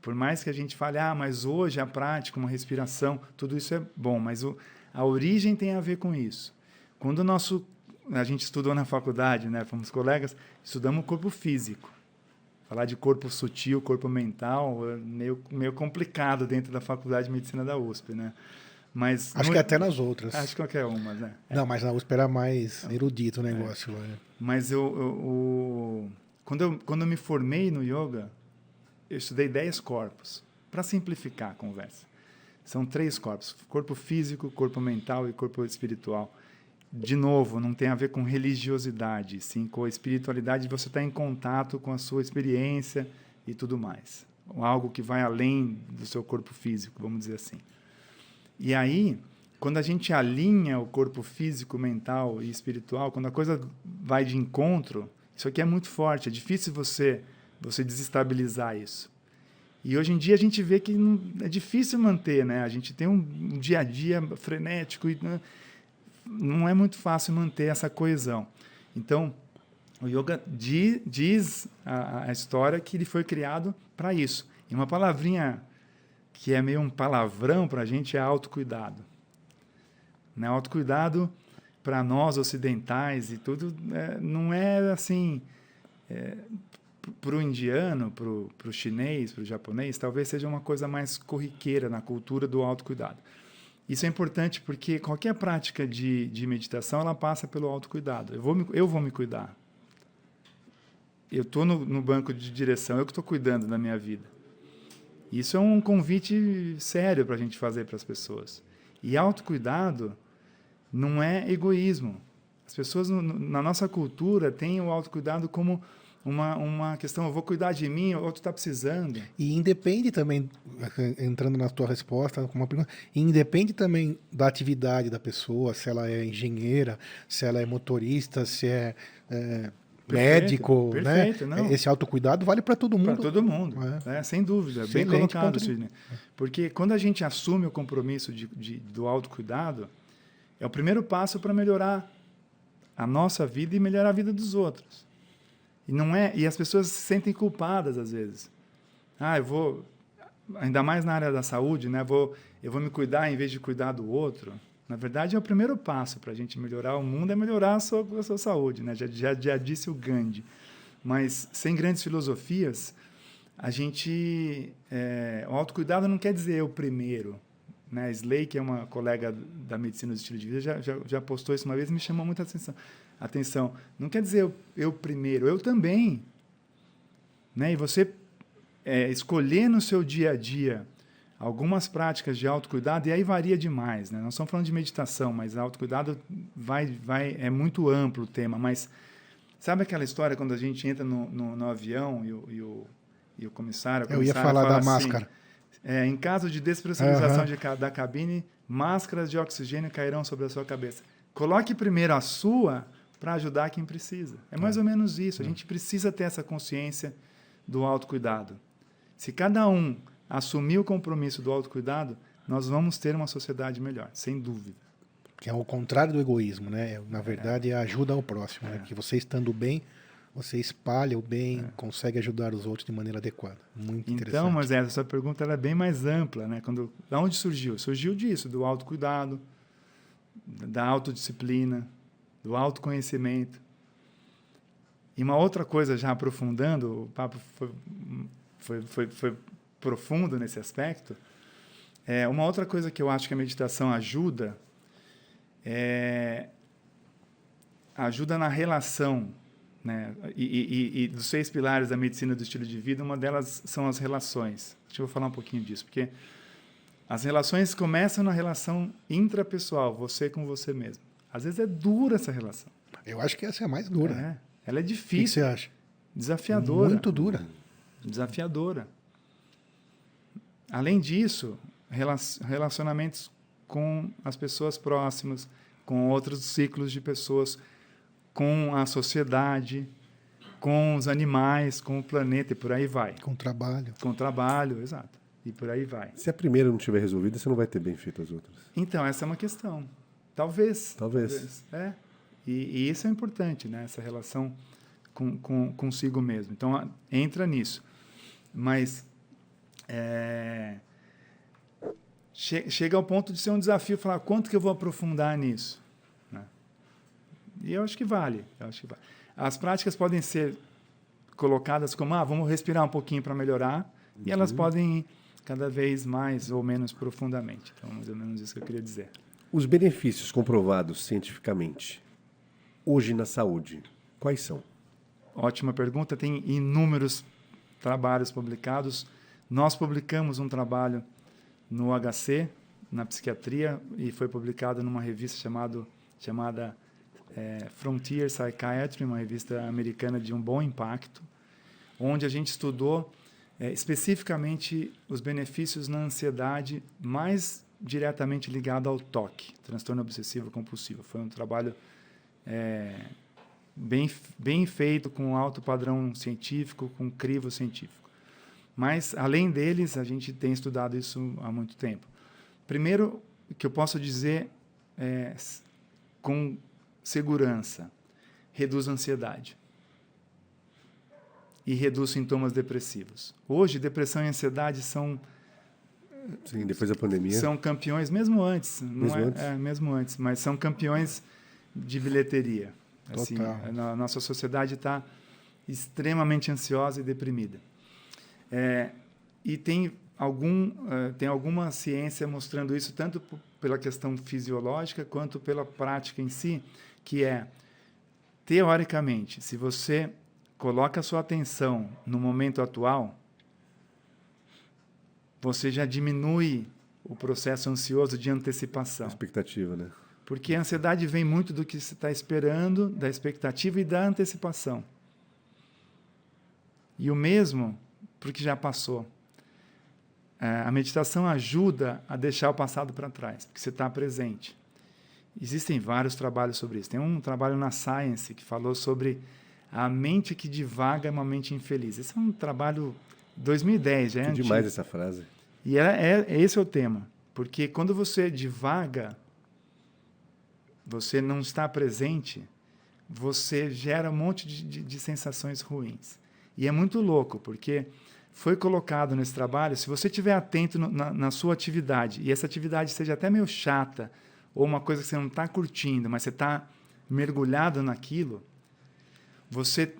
Por mais que a gente fale, ah, mas hoje a prática, uma respiração, tudo isso é bom, mas o, a origem tem a ver com isso. Quando o nosso, a gente estudou na faculdade, né, fomos colegas, estudamos o corpo físico. Falar de corpo sutil, corpo mental, é meio, meio complicado dentro da faculdade de medicina da USP, né? Mas Acho no- que até nas outras. Acho que qualquer uma, né? Não, mas na USP era mais erudito o negócio. né? Mas eu, eu- o- quando, eu, quando eu me formei no yoga, eu estudei 10 corpos, para simplificar a conversa. São três corpos: corpo físico, corpo mental e corpo espiritual. De novo, não tem a ver com religiosidade, sim com a espiritualidade de você estar em contato com a sua experiência e tudo mais. Algo que vai além do seu corpo físico, vamos dizer assim. E aí, quando a gente alinha o corpo físico, mental e espiritual, quando a coisa vai de encontro, isso aqui é muito forte, é difícil você você desestabilizar isso. E hoje em dia a gente vê que não- é difícil manter, né? A gente tem um, um dia a dia frenético e né, não é muito fácil manter essa coesão. Então, o yoga di- diz a, a história que ele foi criado para isso. E uma palavrinha que é meio um palavrão para a gente é autocuidado. Né? Autocuidado para nós ocidentais e tudo é, não é assim para o indiano, para o chinês, para o japonês, talvez seja uma coisa mais corriqueira na cultura do autocuidado. Isso é importante porque qualquer prática de, de meditação ela passa pelo autocuidado. Eu vou me, eu vou me cuidar. Eu estou no, no banco de direção, eu que estou cuidando da minha vida. Isso é um convite sério para a gente fazer para as pessoas. E autocuidado não é egoísmo. As pessoas na nossa cultura têm o autocuidado como uma, uma questão, eu vou cuidar de mim, outro está precisando. E independe também, entrando na tua resposta com uma pergunta, independe também da atividade da pessoa, se ela é engenheira, se ela é motorista, se é, é, médico, perfeito, né? não. Esse autocuidado vale para todo Para mundo. todo mundo, É. né? sem dúvida. Bem colocado, de- Sidney. Porque quando a gente assume o compromisso de, de- do autocuidado, é o primeiro passo para melhorar a nossa vida e melhorar a vida dos outros. E não é, e as pessoas se sentem culpadas às vezes. Ah, eu vou ainda mais na área da saúde, né? Vou, eu vou me cuidar em vez de cuidar do outro. Na verdade, é o primeiro passo para a gente melhorar o mundo é melhorar a sua, a sua saúde, né? Já, já, já disse o Gandhi. Mas sem grandes filosofias, a gente é, o autocuidado não quer dizer eu primeiro. Né? Slay, que é uma colega da medicina do estilo de vida, já, já, já postou isso uma vez e me chamou muita atenção. Atenção. Não quer dizer eu, eu primeiro, eu também. Né? E você é, escolher no seu dia a dia algumas práticas de autocuidado, e aí varia demais. Né? Nós estamos falando de meditação, mas autocuidado vai, vai, é muito amplo o tema. Mas sabe aquela história quando a gente entra no, no, no avião e o, e o, e o comissário. Eu ia falar fala da assim, máscara. é, em caso de despressurização Aham. de da cabine, máscaras de oxigênio cairão sobre a sua cabeça. Coloque primeiro a sua para ajudar quem precisa. É mais ou menos isso. A gente precisa ter essa consciência do autocuidado. Se cada um assumir o compromisso do autocuidado, nós vamos ter uma sociedade melhor, sem dúvida. Que é o contrário do egoísmo, né? Na verdade, é a ajuda ao próximo, né? Que você estando bem, você espalha o bem, consegue ajudar os outros de maneira adequada. Muito interessante. Então, mas essa pergunta é bem mais ampla, né? Quando, da onde surgiu? Surgiu disso, do autocuidado, da autodisciplina, do autoconhecimento. E uma outra coisa, já aprofundando, o papo foi, foi, foi, foi profundo nesse aspecto, é, uma outra coisa que eu acho que a meditação ajuda é ajuda na relação, né? E, e, e, dos seis pilares da medicina do estilo de vida, uma delas são as relações. Deixa eu falar um pouquinho disso, porque as relações começam na relação intrapessoal, você com você mesmo. Às vezes é dura essa relação. Eu acho que essa é a mais dura. É, ela é O que difícil, você acha? desafiadora. Muito dura. desafiadora. Além disso, rela- relacionamentos com as pessoas próximas, com outros ciclos de pessoas, com a sociedade, com os animais, com o planeta e por aí vai. Com trabalho. Com o trabalho, exato. E por aí vai. Se a primeira não tiver resolvida, você não vai ter bem feito as outras. Então, essa é uma questão. Talvez. Talvez. É. E, e isso é importante, né? Essa relação com, com, consigo mesmo. Então, a- entra nisso. Mas é, che- chega ao ponto de ser um desafio falar quanto que eu vou aprofundar nisso. né? E eu acho que vale. Eu acho que vale. As práticas podem ser colocadas como, ah, vamos respirar um pouquinho para melhorar, e elas podem ir cada vez mais ou menos profundamente. Então, mais ou menos isso que eu queria dizer. Os benefícios comprovados cientificamente hoje na saúde, quais são? Ótima pergunta. Tem inúmeros trabalhos publicados. Nós publicamos um trabalho no HC, na psiquiatria, e foi publicado numa revista chamado, chamada eh, Frontier Psychiatry, uma revista americana de um bom impacto, onde a gente estudou eh, especificamente os benefícios na ansiedade mais diretamente ligado ao TOC, transtorno obsessivo compulsivo. Foi um trabalho eh, bem, bem feito, com alto padrão científico, com crivo científico. Mas, além deles, a gente tem estudado isso há muito tempo. Primeiro, que eu posso dizer é, com segurança, reduz a ansiedade e reduz sintomas depressivos. Hoje, depressão e ansiedade são Sim, depois da pandemia. são campeões mesmo antes, Mesmo é, antes? é, mesmo antes, mas são campeões de bilheteria. Assim, Total. a no- nossa sociedade está extremamente ansiosa e deprimida. É, e tem algum eh, tem alguma ciência mostrando isso tanto pela questão fisiológica quanto pela prática em si, que é teoricamente, se você coloca a sua atenção no momento atual, você já diminui o processo ansioso de antecipação. Expectativa, né? Porque a ansiedade vem muito do que você está esperando, da expectativa e da antecipação. E o mesmo porque já passou. É, a meditação ajuda a deixar o passado para trás, porque você está presente. Existem vários trabalhos sobre isso. Tem um trabalho na Science que falou sobre a mente que divaga é uma mente infeliz. Esse é um trabalho 2010, já é Que antigo. demais essa frase. E é, é, esse é o tema. Porque quando você divaga, você não está presente, você gera um monte de, de, de sensações ruins. E é muito louco, porque foi colocado nesse trabalho, se você estiver atento no, na, na sua atividade, e essa atividade seja até meio chata, ou uma coisa que você não está curtindo, mas você está mergulhado naquilo, você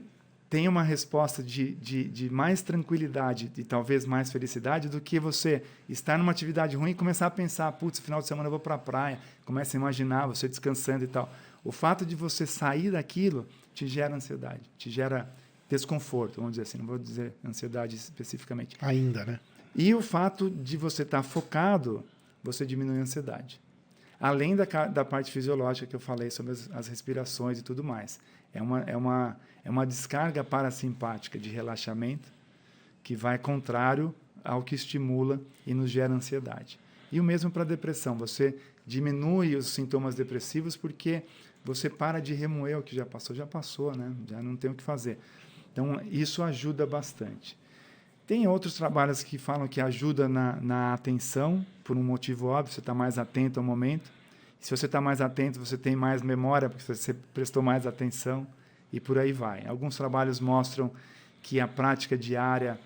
tem uma resposta de, de, de mais tranquilidade e talvez mais felicidade do que você estar numa atividade ruim e começar a pensar, putz, final de semana eu vou para a praia, começa a imaginar você descansando e tal. O fato de você sair daquilo te gera ansiedade, te gera desconforto, vamos dizer assim, não vou dizer ansiedade especificamente. Ainda, né? E o fato de você estar focado, você diminui a ansiedade. Além da, da parte fisiológica que eu falei sobre as, as respirações e tudo mais. É uma, é, uma, é uma descarga parasimpática de relaxamento que vai contrário ao que estimula e nos gera ansiedade. E o mesmo para a depressão. Você diminui os sintomas depressivos porque você para de remoer o que já passou. Já passou, né? Já não tem o que fazer. Então, isso ajuda bastante. Tem outros trabalhos que falam que ajuda na, na atenção, por um motivo óbvio, você está mais atento ao momento. Se você está mais atento, você tem mais memória, porque você prestou mais atenção, e por aí vai. Alguns trabalhos mostram que a prática diária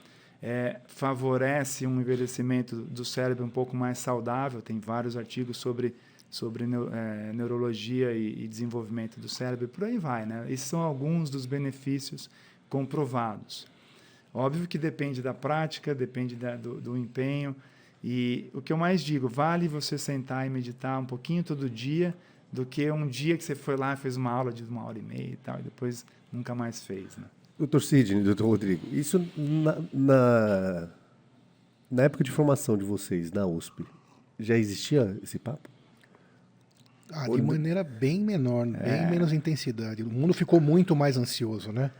é, favorece um envelhecimento do cérebro um pouco mais saudável. Tem vários artigos sobre, sobre é, neurologia e, e desenvolvimento do cérebro, por aí vai. Né? Esses são alguns dos benefícios comprovados. Óbvio que depende da prática, depende da, do, do empenho. E o que eu mais digo, vale você sentar e meditar um pouquinho todo dia do que um dia que você foi lá e fez uma aula de uma hora e meia e tal, e depois nunca mais fez. Né? Doutor Sidney, doutor Rodrigo, isso na, na, na época de formação de vocês na USP, já existia esse papo? Ah, de maneira bem menor, bem é. menos intensidade. O mundo ficou muito mais ansioso, né?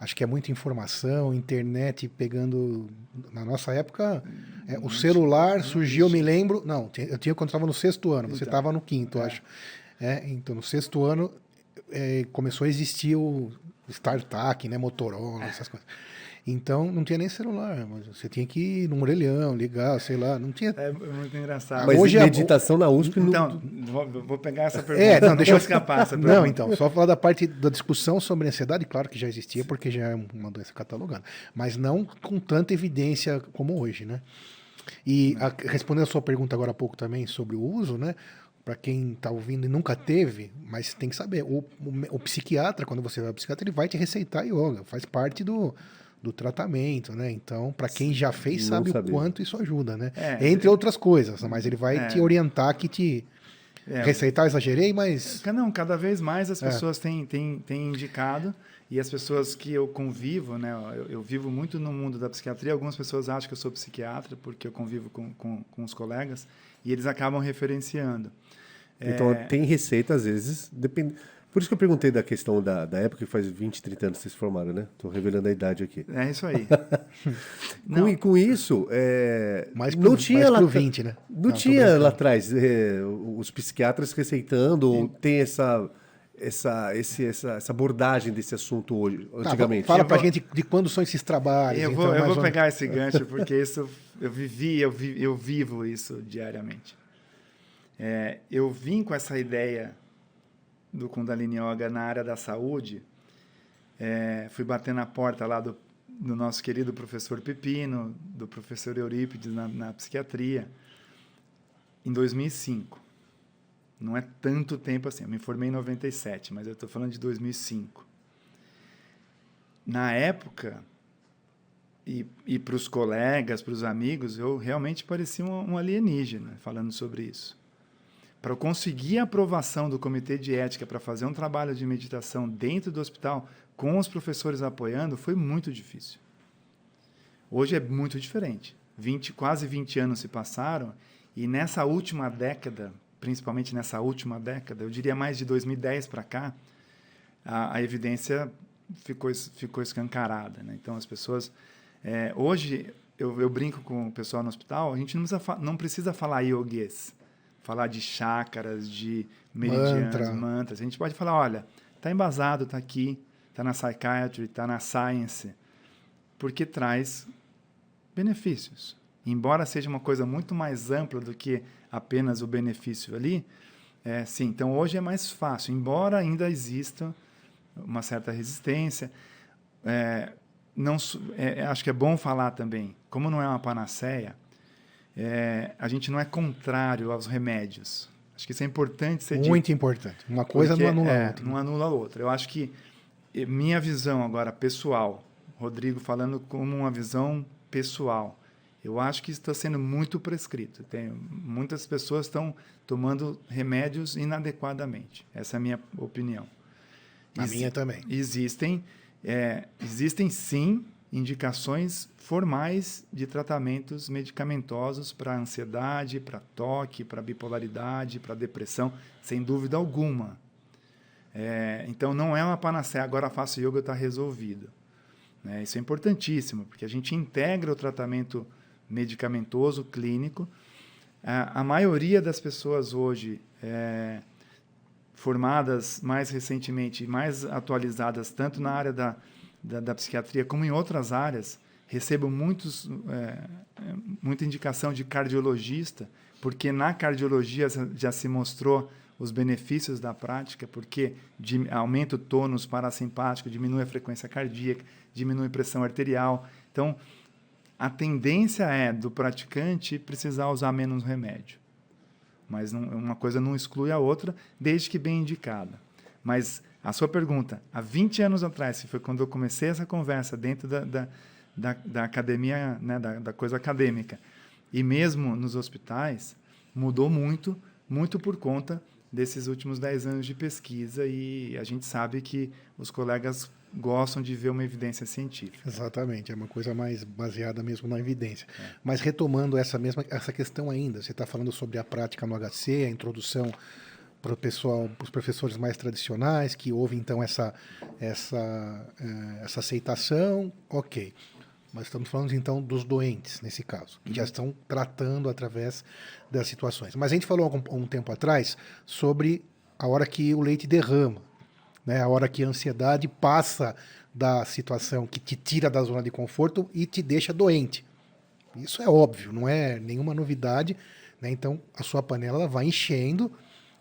Acho que é muita informação, internet pegando. Na nossa época, é, o celular surgiu, eu me lembro. Não, eu tinha quando estava no sexto ano, você estava no quinto, é. acho. É, então, no sexto ano, é, começou a existir o StarTAC, né, Motorola, essas coisas. Então não tinha nem celular, mas você tinha que ir num orelhão, ligar, sei lá, não tinha. É muito engraçado. Mas Hoje meditação a... na USP Então, vou, vou, pegar essa é, pergunta. É, não, deixa eu escapar essa (laughs) pergunta. Não, então, só falar da parte da discussão sobre ansiedade, claro que já existia, Sim. porque já é uma doença catalogada, mas não com tanta evidência como hoje, né? E a, respondendo a sua pergunta agora há pouco também sobre o uso, né? Para quem está ouvindo e nunca teve, mas tem que saber, o, o, o psiquiatra, quando você vai ao psiquiatra, ele vai te receitar yoga, faz parte do do tratamento, né? Então, para quem já fez, sabe o quanto isso ajuda, né? É, Entre outras coisas, mas ele vai é, te orientar que te é, receitar, exagerei, mas não, cada vez mais as é. pessoas têm, têm, têm indicado e as pessoas que eu convivo, né? Eu, eu, vivo muito no mundo da psiquiatria. Algumas pessoas acham que eu sou psiquiatra porque eu convivo com, com, com os colegas e eles acabam referenciando. Então, é, tem receita às vezes, depende por isso que eu perguntei da questão da, da época que faz 20, 30 anos que vocês se formaram, né? Estou revelando a idade aqui. É isso aí. (laughs) com, com isso, é, mais pro, não tinha mais lá 20, né? Não, não tinha lá atrás é, os psiquiatras receitando, ou tem essa essa, esse, essa, essa abordagem desse assunto hoje, tá, antigamente? Fala para a gente de quando são esses trabalhos. Eu vou, então, eu vou pegar esse gancho, porque isso eu vivi, eu, vi, eu vivo isso diariamente. É, eu vim com essa ideia do Kundalini Yoga na área da saúde, é, fui bater na porta lá do, do, nosso querido professor Pepino, do professor Eurípides na, na psiquiatria, em 2005. Não é tanto tempo assim. Eu me formei em 97, mas eu estou falando de 2005. Na época, e, e para os colegas, para os amigos, eu realmente parecia um, um alienígena falando sobre isso para conseguir a aprovação do comitê de ética para fazer um trabalho de meditação dentro do hospital, com os professores apoiando, foi muito difícil. Hoje é muito diferente. 20, quase 20 anos se passaram e nessa última década, principalmente nessa última década, eu diria mais de 2010 para cá, a, a, evidência ficou, ficou escancarada. Né? Então, as pessoas. É, hoje, eu, eu, brinco com o pessoal no hospital, a gente não precisa, não precisa falar ioguês falar de chácaras, de meridianos, Mantra. mantras. A gente pode falar, olha, está embasado, está aqui, está na psychiatry, está na science, porque traz benefícios. Embora seja uma coisa muito mais ampla do que apenas o benefício ali, é, sim. Então hoje é mais fácil, embora ainda exista uma certa resistência. É, não, é, acho que é bom falar também, como não é uma panaceia, é, a gente não é contrário aos remédios. Acho que isso é importante ser Muito dito, importante. Uma coisa não anula é, a outra. Não anula a outra. Eu acho que minha visão agora pessoal, Rodrigo falando como uma visão pessoal, eu acho que está sendo muito prescrito. Tem, muitas pessoas estão tomando remédios inadequadamente. Essa é a minha opinião. A Ex minha também. Existem, é, existem sim indicações formais de tratamentos medicamentosos para ansiedade, para toque, para bipolaridade, para depressão, sem dúvida alguma. É, então não é uma panaceia, agora faço yoga está resolvido. Né? Isso é importantíssimo, porque a gente integra o tratamento medicamentoso clínico. A, a maioria das pessoas hoje é, formadas mais recentemente, mais atualizadas, tanto na área da da, da psiquiatria, como em outras áreas, recebo muitos, é, muita indicação de cardiologista, porque na cardiologia já se mostrou os benefícios da prática, porque aumenta o tônus parasimpático, diminui a frequência cardíaca, diminui a pressão arterial. Então, a tendência é do praticante precisar usar menos remédio. Mas não, uma coisa não exclui a outra, desde que bem indicada. Mas a sua pergunta, há 20 anos atrás, que foi quando eu comecei essa conversa dentro da, da, da, da academia, né, da, da coisa acadêmica. E mesmo nos hospitais, mudou muito, muito por conta desses últimos 10 anos de pesquisa e a gente sabe que os colegas gostam de ver uma evidência científica. Exatamente, é uma coisa mais baseada mesmo na evidência. É. Mas retomando essa mesma essa questão ainda, você está falando sobre a prática no HC, a introdução para o pessoal, para os professores mais tradicionais que ouvem então essa essa eh, essa aceitação, ok. Mas estamos falando então dos doentes nesse caso, que já uhum. estão tratando através das situações. Mas a gente falou há um tempo atrás sobre a hora que o leite derrama, né? A hora que a ansiedade passa da situação que te tira da zona de conforto e te deixa doente. Isso é óbvio, não é nenhuma novidade, né? Então a sua panela vai enchendo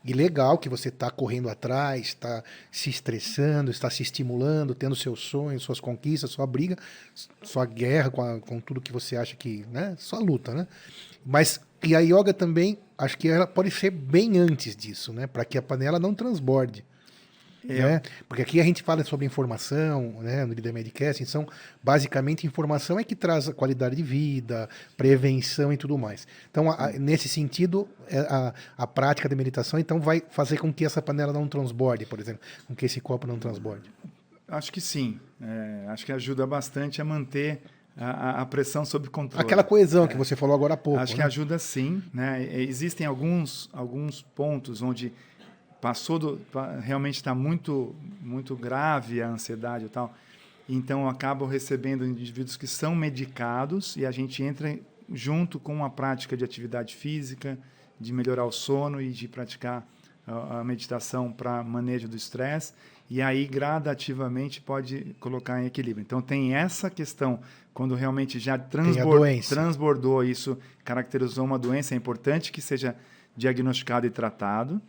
e legal que você está correndo atrás, está se estressando, está se estimulando, tendo seus sonhos, suas conquistas, sua briga, sua guerra com, a, com tudo que você acha que, né? Sua luta, né? Mas e a yoga também, acho que ela pode ser bem antes disso, né? Para que a panela não transborde. É. Né? Porque aqui a gente fala sobre informação, né, no Líder Medicast, então, basicamente, informação é que traz a qualidade de vida, prevenção e tudo mais. Então, a, a, nesse sentido, é, a, a prática de meditação, então, vai fazer com que essa panela não transborde, por exemplo, com que esse copo não transborde. Acho que sim. É, acho que ajuda bastante a manter a, a, pressão sob controle. Aquela coesão é. que você falou agora há pouco. Acho né? que ajuda sim. Né? Existem alguns, alguns pontos onde passou do, realmente está muito muito grave a ansiedade e tal então acabam recebendo indivíduos que são medicados e a gente entra junto com a prática de atividade física de melhorar o sono e de praticar a, meditação para manejo do estresse e aí gradativamente pode colocar em equilíbrio. Então tem essa questão quando realmente já transbordou, transbordou isso caracterizou uma doença é importante que seja diagnosticado e tratado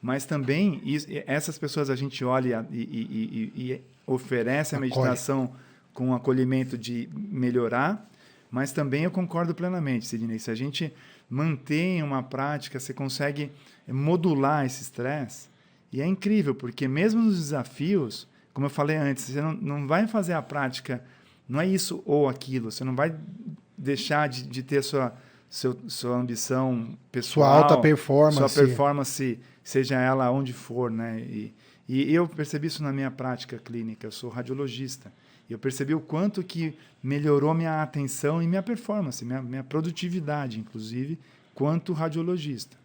mas também essas pessoas a gente olha e, e, e, e oferece a meditação com acolhimento de melhorar, mas também eu concordo plenamente, Sidney, se a gente mantém uma prática, você consegue modular esse estresse, e é incrível, porque mesmo nos desafios, como eu falei antes, você não, não vai fazer a prática, não é isso ou aquilo, você não vai deixar de, de ter sua, seu, sua ambição pessoal, sua alta performance, sua performance seja ela onde for, né? E, e eu percebi isso na minha prática clínica. Eu sou radiologista. Eu percebi o quanto que melhorou minha atenção e minha performance, minha, minha produtividade, inclusive, quanto radiologista.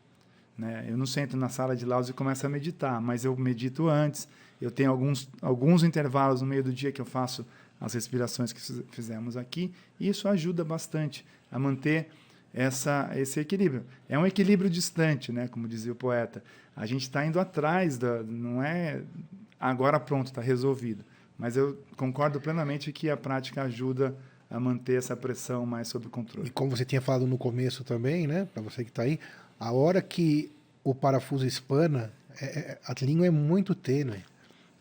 Né? Eu não sento na sala de laudos e começo a meditar, mas eu medito antes. Eu tenho alguns, alguns intervalos no meio do dia que eu faço as respirações que fizemos aqui, e isso ajuda bastante a manter essa, esse equilíbrio. É um equilíbrio distante, né? como dizia o poeta. A gente está indo atrás, da, não é agora pronto, está resolvido. Mas eu concordo plenamente que a prática ajuda a manter essa pressão mais sob controle. E como você tinha falado no começo também, né, para você que está aí, a hora que o parafuso espana, é, é, a língua é muito tênue.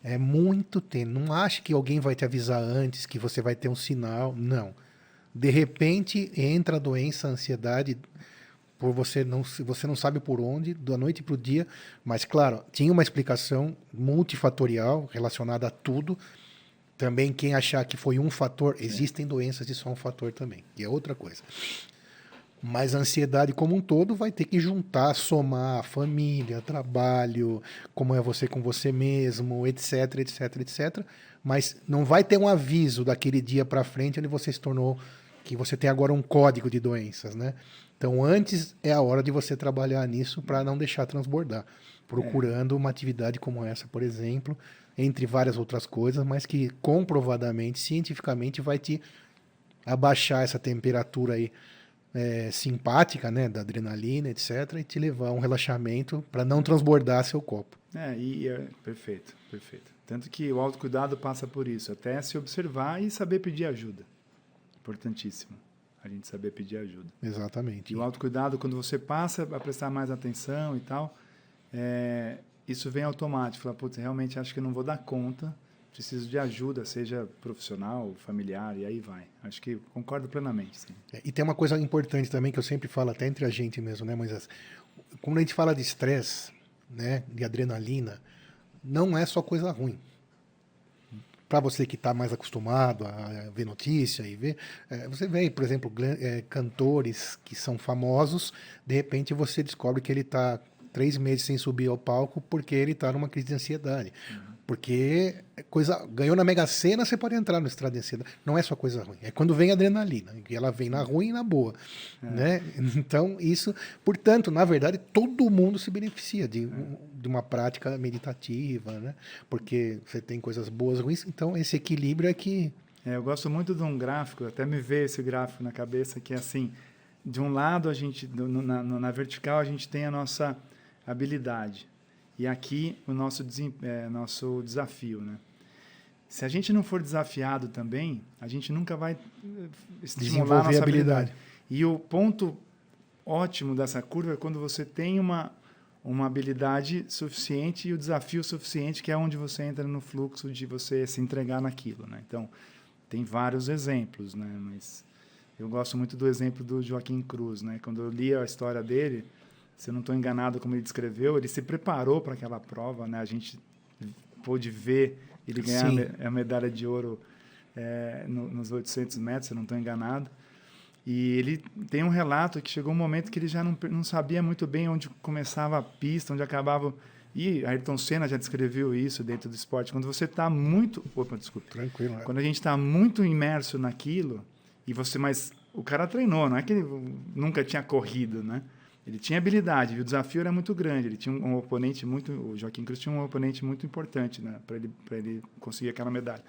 É muito tênue. Não ache que alguém vai te avisar antes, que você vai ter um sinal. Não. De repente entra a doença, a ansiedade, por você não você não sabe por onde, da noite para o dia, mas claro, tinha uma explicação multifatorial relacionada a tudo. Também quem achar que foi um fator, existem doenças de só um fator também, e é outra coisa. Mas a ansiedade como um todo vai ter que juntar, somar família, trabalho, como é você com você mesmo, etc, etc, etc. Mas não vai ter um aviso daquele dia para frente onde você se tornou que você tem agora um código de doenças, né? Então, antes é a hora de você trabalhar nisso para não deixar transbordar, procurando é. uma atividade como essa, por exemplo, entre várias outras coisas, mas que comprovadamente, cientificamente, vai te abaixar essa temperatura aí é, simpática, né, da adrenalina, etc, e te levar a um relaxamento para não transbordar seu copo. É, e é, perfeito, perfeito. Tanto que o autocuidado passa por isso, até se observar e saber pedir ajuda. Importantíssimo a gente saber pedir ajuda. Exatamente. E o autocuidado, quando você passa a prestar mais atenção e tal, é, isso vem automático. Fala, putz, realmente acho que não vou dar conta, preciso de ajuda, seja profissional, familiar, e aí vai. Acho que concordo plenamente. Sim. É, e tem uma coisa importante também que eu sempre falo, até entre a gente mesmo, né, Moisés? Quando a gente fala de estresse, né, de adrenalina, não é só coisa ruim para você que está mais acostumado a ver notícia e ver, é, você vê, por exemplo, é, cantores que são famosos, de repente você descobre que ele está três meses sem subir ao palco porque ele está numa crise de ansiedade. Uhum. Porque é coisa ganhou na Mega Sena, você pode entrar no estrado de ansiedade. Não é só coisa ruim. É quando vem a adrenalina, que ela vem na ruim e na boa, é. né? Então, isso, portanto, na verdade, todo mundo se beneficia de, de uma prática meditativa, né? Porque você tem coisas boas, ruins, então esse equilíbrio é que é, eu gosto muito de um gráfico, até me veio esse gráfico na cabeça que é assim, de um lado a gente na, na vertical a gente tem a nossa habilidade e aqui o nosso, é, nosso desafio, né? Se a gente não for desafiado também, a gente nunca vai eh, estimular a nossa habilidade. habilidade. E o ponto ótimo dessa curva é quando você tem uma, uma habilidade suficiente e o desafio suficiente, que é onde você entra no fluxo de você se entregar naquilo. Né? Então, tem vários exemplos, né? mas eu gosto muito do exemplo do Joaquim Cruz. Né? Quando eu li a história dele, se eu não estou enganado como ele descreveu, ele se preparou para aquela prova, né? A gente pôde ver ele ganhar Sim. a medalha de ouro é, no, nos 800 metros, se eu não estou enganado. E ele tem um relato que chegou um momento que ele já não, não sabia muito bem onde começava a pista, onde acabava. E Ayrton Senna já descreveu isso dentro do esporte. Quando você está muito. Opa, desculpa. Tranquilo. É. Quando a gente está muito imerso naquilo, e você. Mas o cara treinou, não é que ele nunca tinha corrido, né? Ele tinha habilidade, o desafio era muito grande. Ele tinha um, oponente muito, o Joaquim Cruz tinha um oponente muito importante, né, para ele ele conseguir aquela medalha.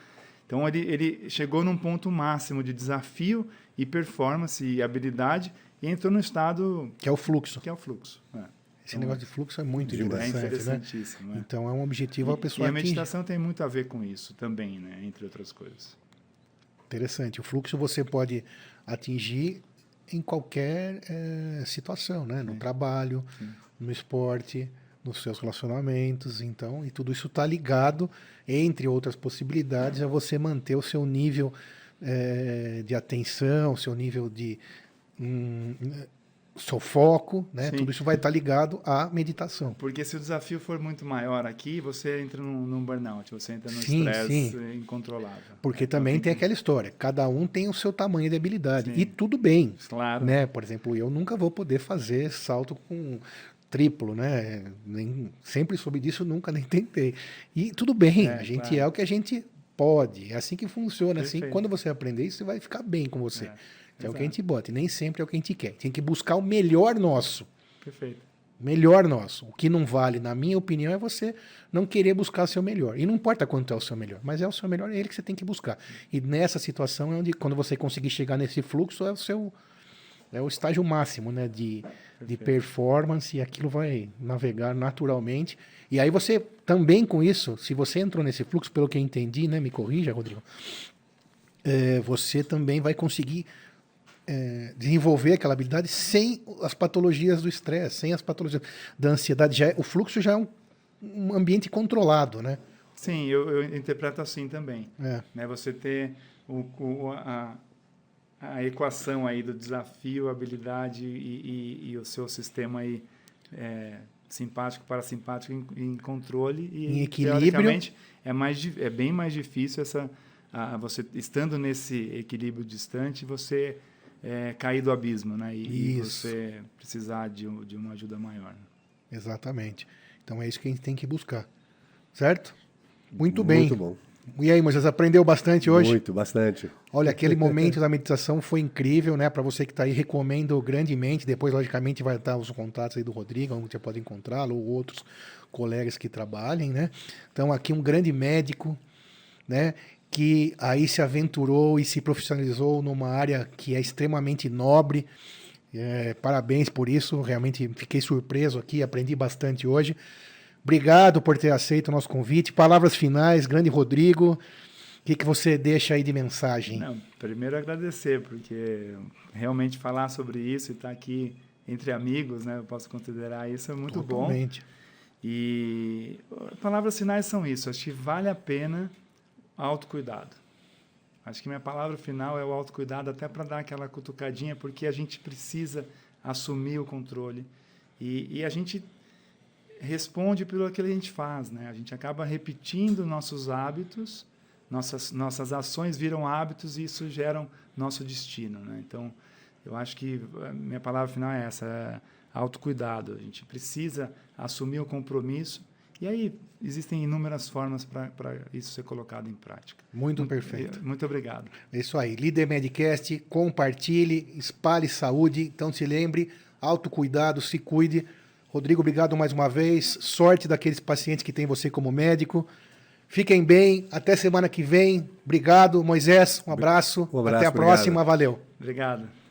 Então ele ele chegou num ponto máximo de desafio e performance e habilidade e entrou no estado que é o fluxo. Que é o fluxo. É. Esse então, negócio de fluxo é muito interessante, é interessantíssimo. Né? Então é um objetivo a pessoa E a meditação tem muito a ver com isso também, né, entre outras coisas. Interessante. O fluxo você pode atingir em qualquer é, situação, né? No Sim. trabalho, Sim. no esporte, nos seus relacionamentos, então, e tudo isso está ligado, entre outras possibilidades, a você manter o seu nível é, de atenção, o seu nível de hum, seu foco, né? Sim. Tudo isso vai estar ligado à meditação. Porque se o desafio for muito maior aqui, você entra num, num burnout, você entra num estresse incontrolável. Porque é, também tem aquela história, cada um tem o seu tamanho de habilidade. Sim. E tudo bem. Claro. Né? Por exemplo, eu nunca vou poder fazer salto com triplo, né? Nem, sempre soube disso, nunca nem (laughs) tentei. E tudo bem, é, a gente claro. é o que a gente pode. É assim que funciona. Assim, quando você aprender isso, você vai ficar bem com você. É. É o que a gente bota. E nem sempre é o que a gente quer. Tem que buscar o melhor nosso. Perfeito. Melhor nosso. O que não vale, na minha opinião, é você não querer buscar o seu melhor. E não importa quanto é o seu melhor, mas é o seu melhor, é ele que você tem que buscar. E nessa situação é onde, quando você conseguir chegar nesse fluxo, é o seu é o estágio máximo né, de, de performance e aquilo vai navegar naturalmente. E aí você também com isso, se você entrou nesse fluxo, pelo que eu entendi, né, me corrija, Rodrigo, é, você também vai conseguir é, desenvolver aquela habilidade sem as patologias do estresse, sem as patologias da ansiedade. Já é, o fluxo já é um, um, ambiente controlado, né? Sim, eu, eu interpreto assim também. É. Né? Você ter o, o, a, a equação aí do desafio, habilidade e, e, e o seu sistema aí é, simpático, parasimpático em, em controle e em equilíbrio é mais é bem mais difícil essa a, você estando nesse equilíbrio distante você é, cair do abismo, né? E, e você precisar de, de, uma ajuda maior. Exatamente. Então é isso que a gente tem que buscar. Certo? Muito bem. Muito bom. E aí, Moisés, aprendeu bastante hoje? Muito, bastante. Olha, aquele (laughs) momento da meditação foi incrível, né? Para você que está aí, recomendo grandemente. Depois, logicamente, vai estar os contatos aí do Rodrigo, onde você pode encontrá-lo, ou outros colegas que trabalhem, né? Então, aqui um grande médico, né? Que aí se aventurou e se profissionalizou numa área que é extremamente nobre. É, parabéns por isso, realmente fiquei surpreso aqui, aprendi bastante hoje. Obrigado por ter aceito o nosso convite. Palavras finais, grande Rodrigo. O que, que você deixa aí de mensagem? Não, primeiro agradecer, porque realmente falar sobre isso e estar aqui entre amigos, né, eu posso considerar isso é muito Totalmente. bom. E palavras finais são isso. Acho que vale a pena autocuidado. Acho que minha palavra final é o autocuidado, até para dar aquela cutucadinha, porque a gente precisa assumir o controle. E, e a gente responde pelo que a gente faz, né? A gente acaba repetindo nossos hábitos nossas, nossas ações viram hábitos e isso gera nosso destino. Né? Então, eu acho que minha palavra final é essa: é autocuidado. A gente precisa assumir o compromisso e aí existem inúmeras formas para isso ser colocado em prática. Muito perfeito. Muito obrigado. É isso aí. Líder Medcast, compartilhe, espalhe saúde. Então se lembre, autocuidado, se cuide. Rodrigo, obrigado mais uma vez. Sorte daqueles pacientes que tem você como médico. Fiquem bem. Até semana que vem. Obrigado, Moisés. Um abraço. Um abraço Até a obrigado. próxima. Valeu. Obrigado.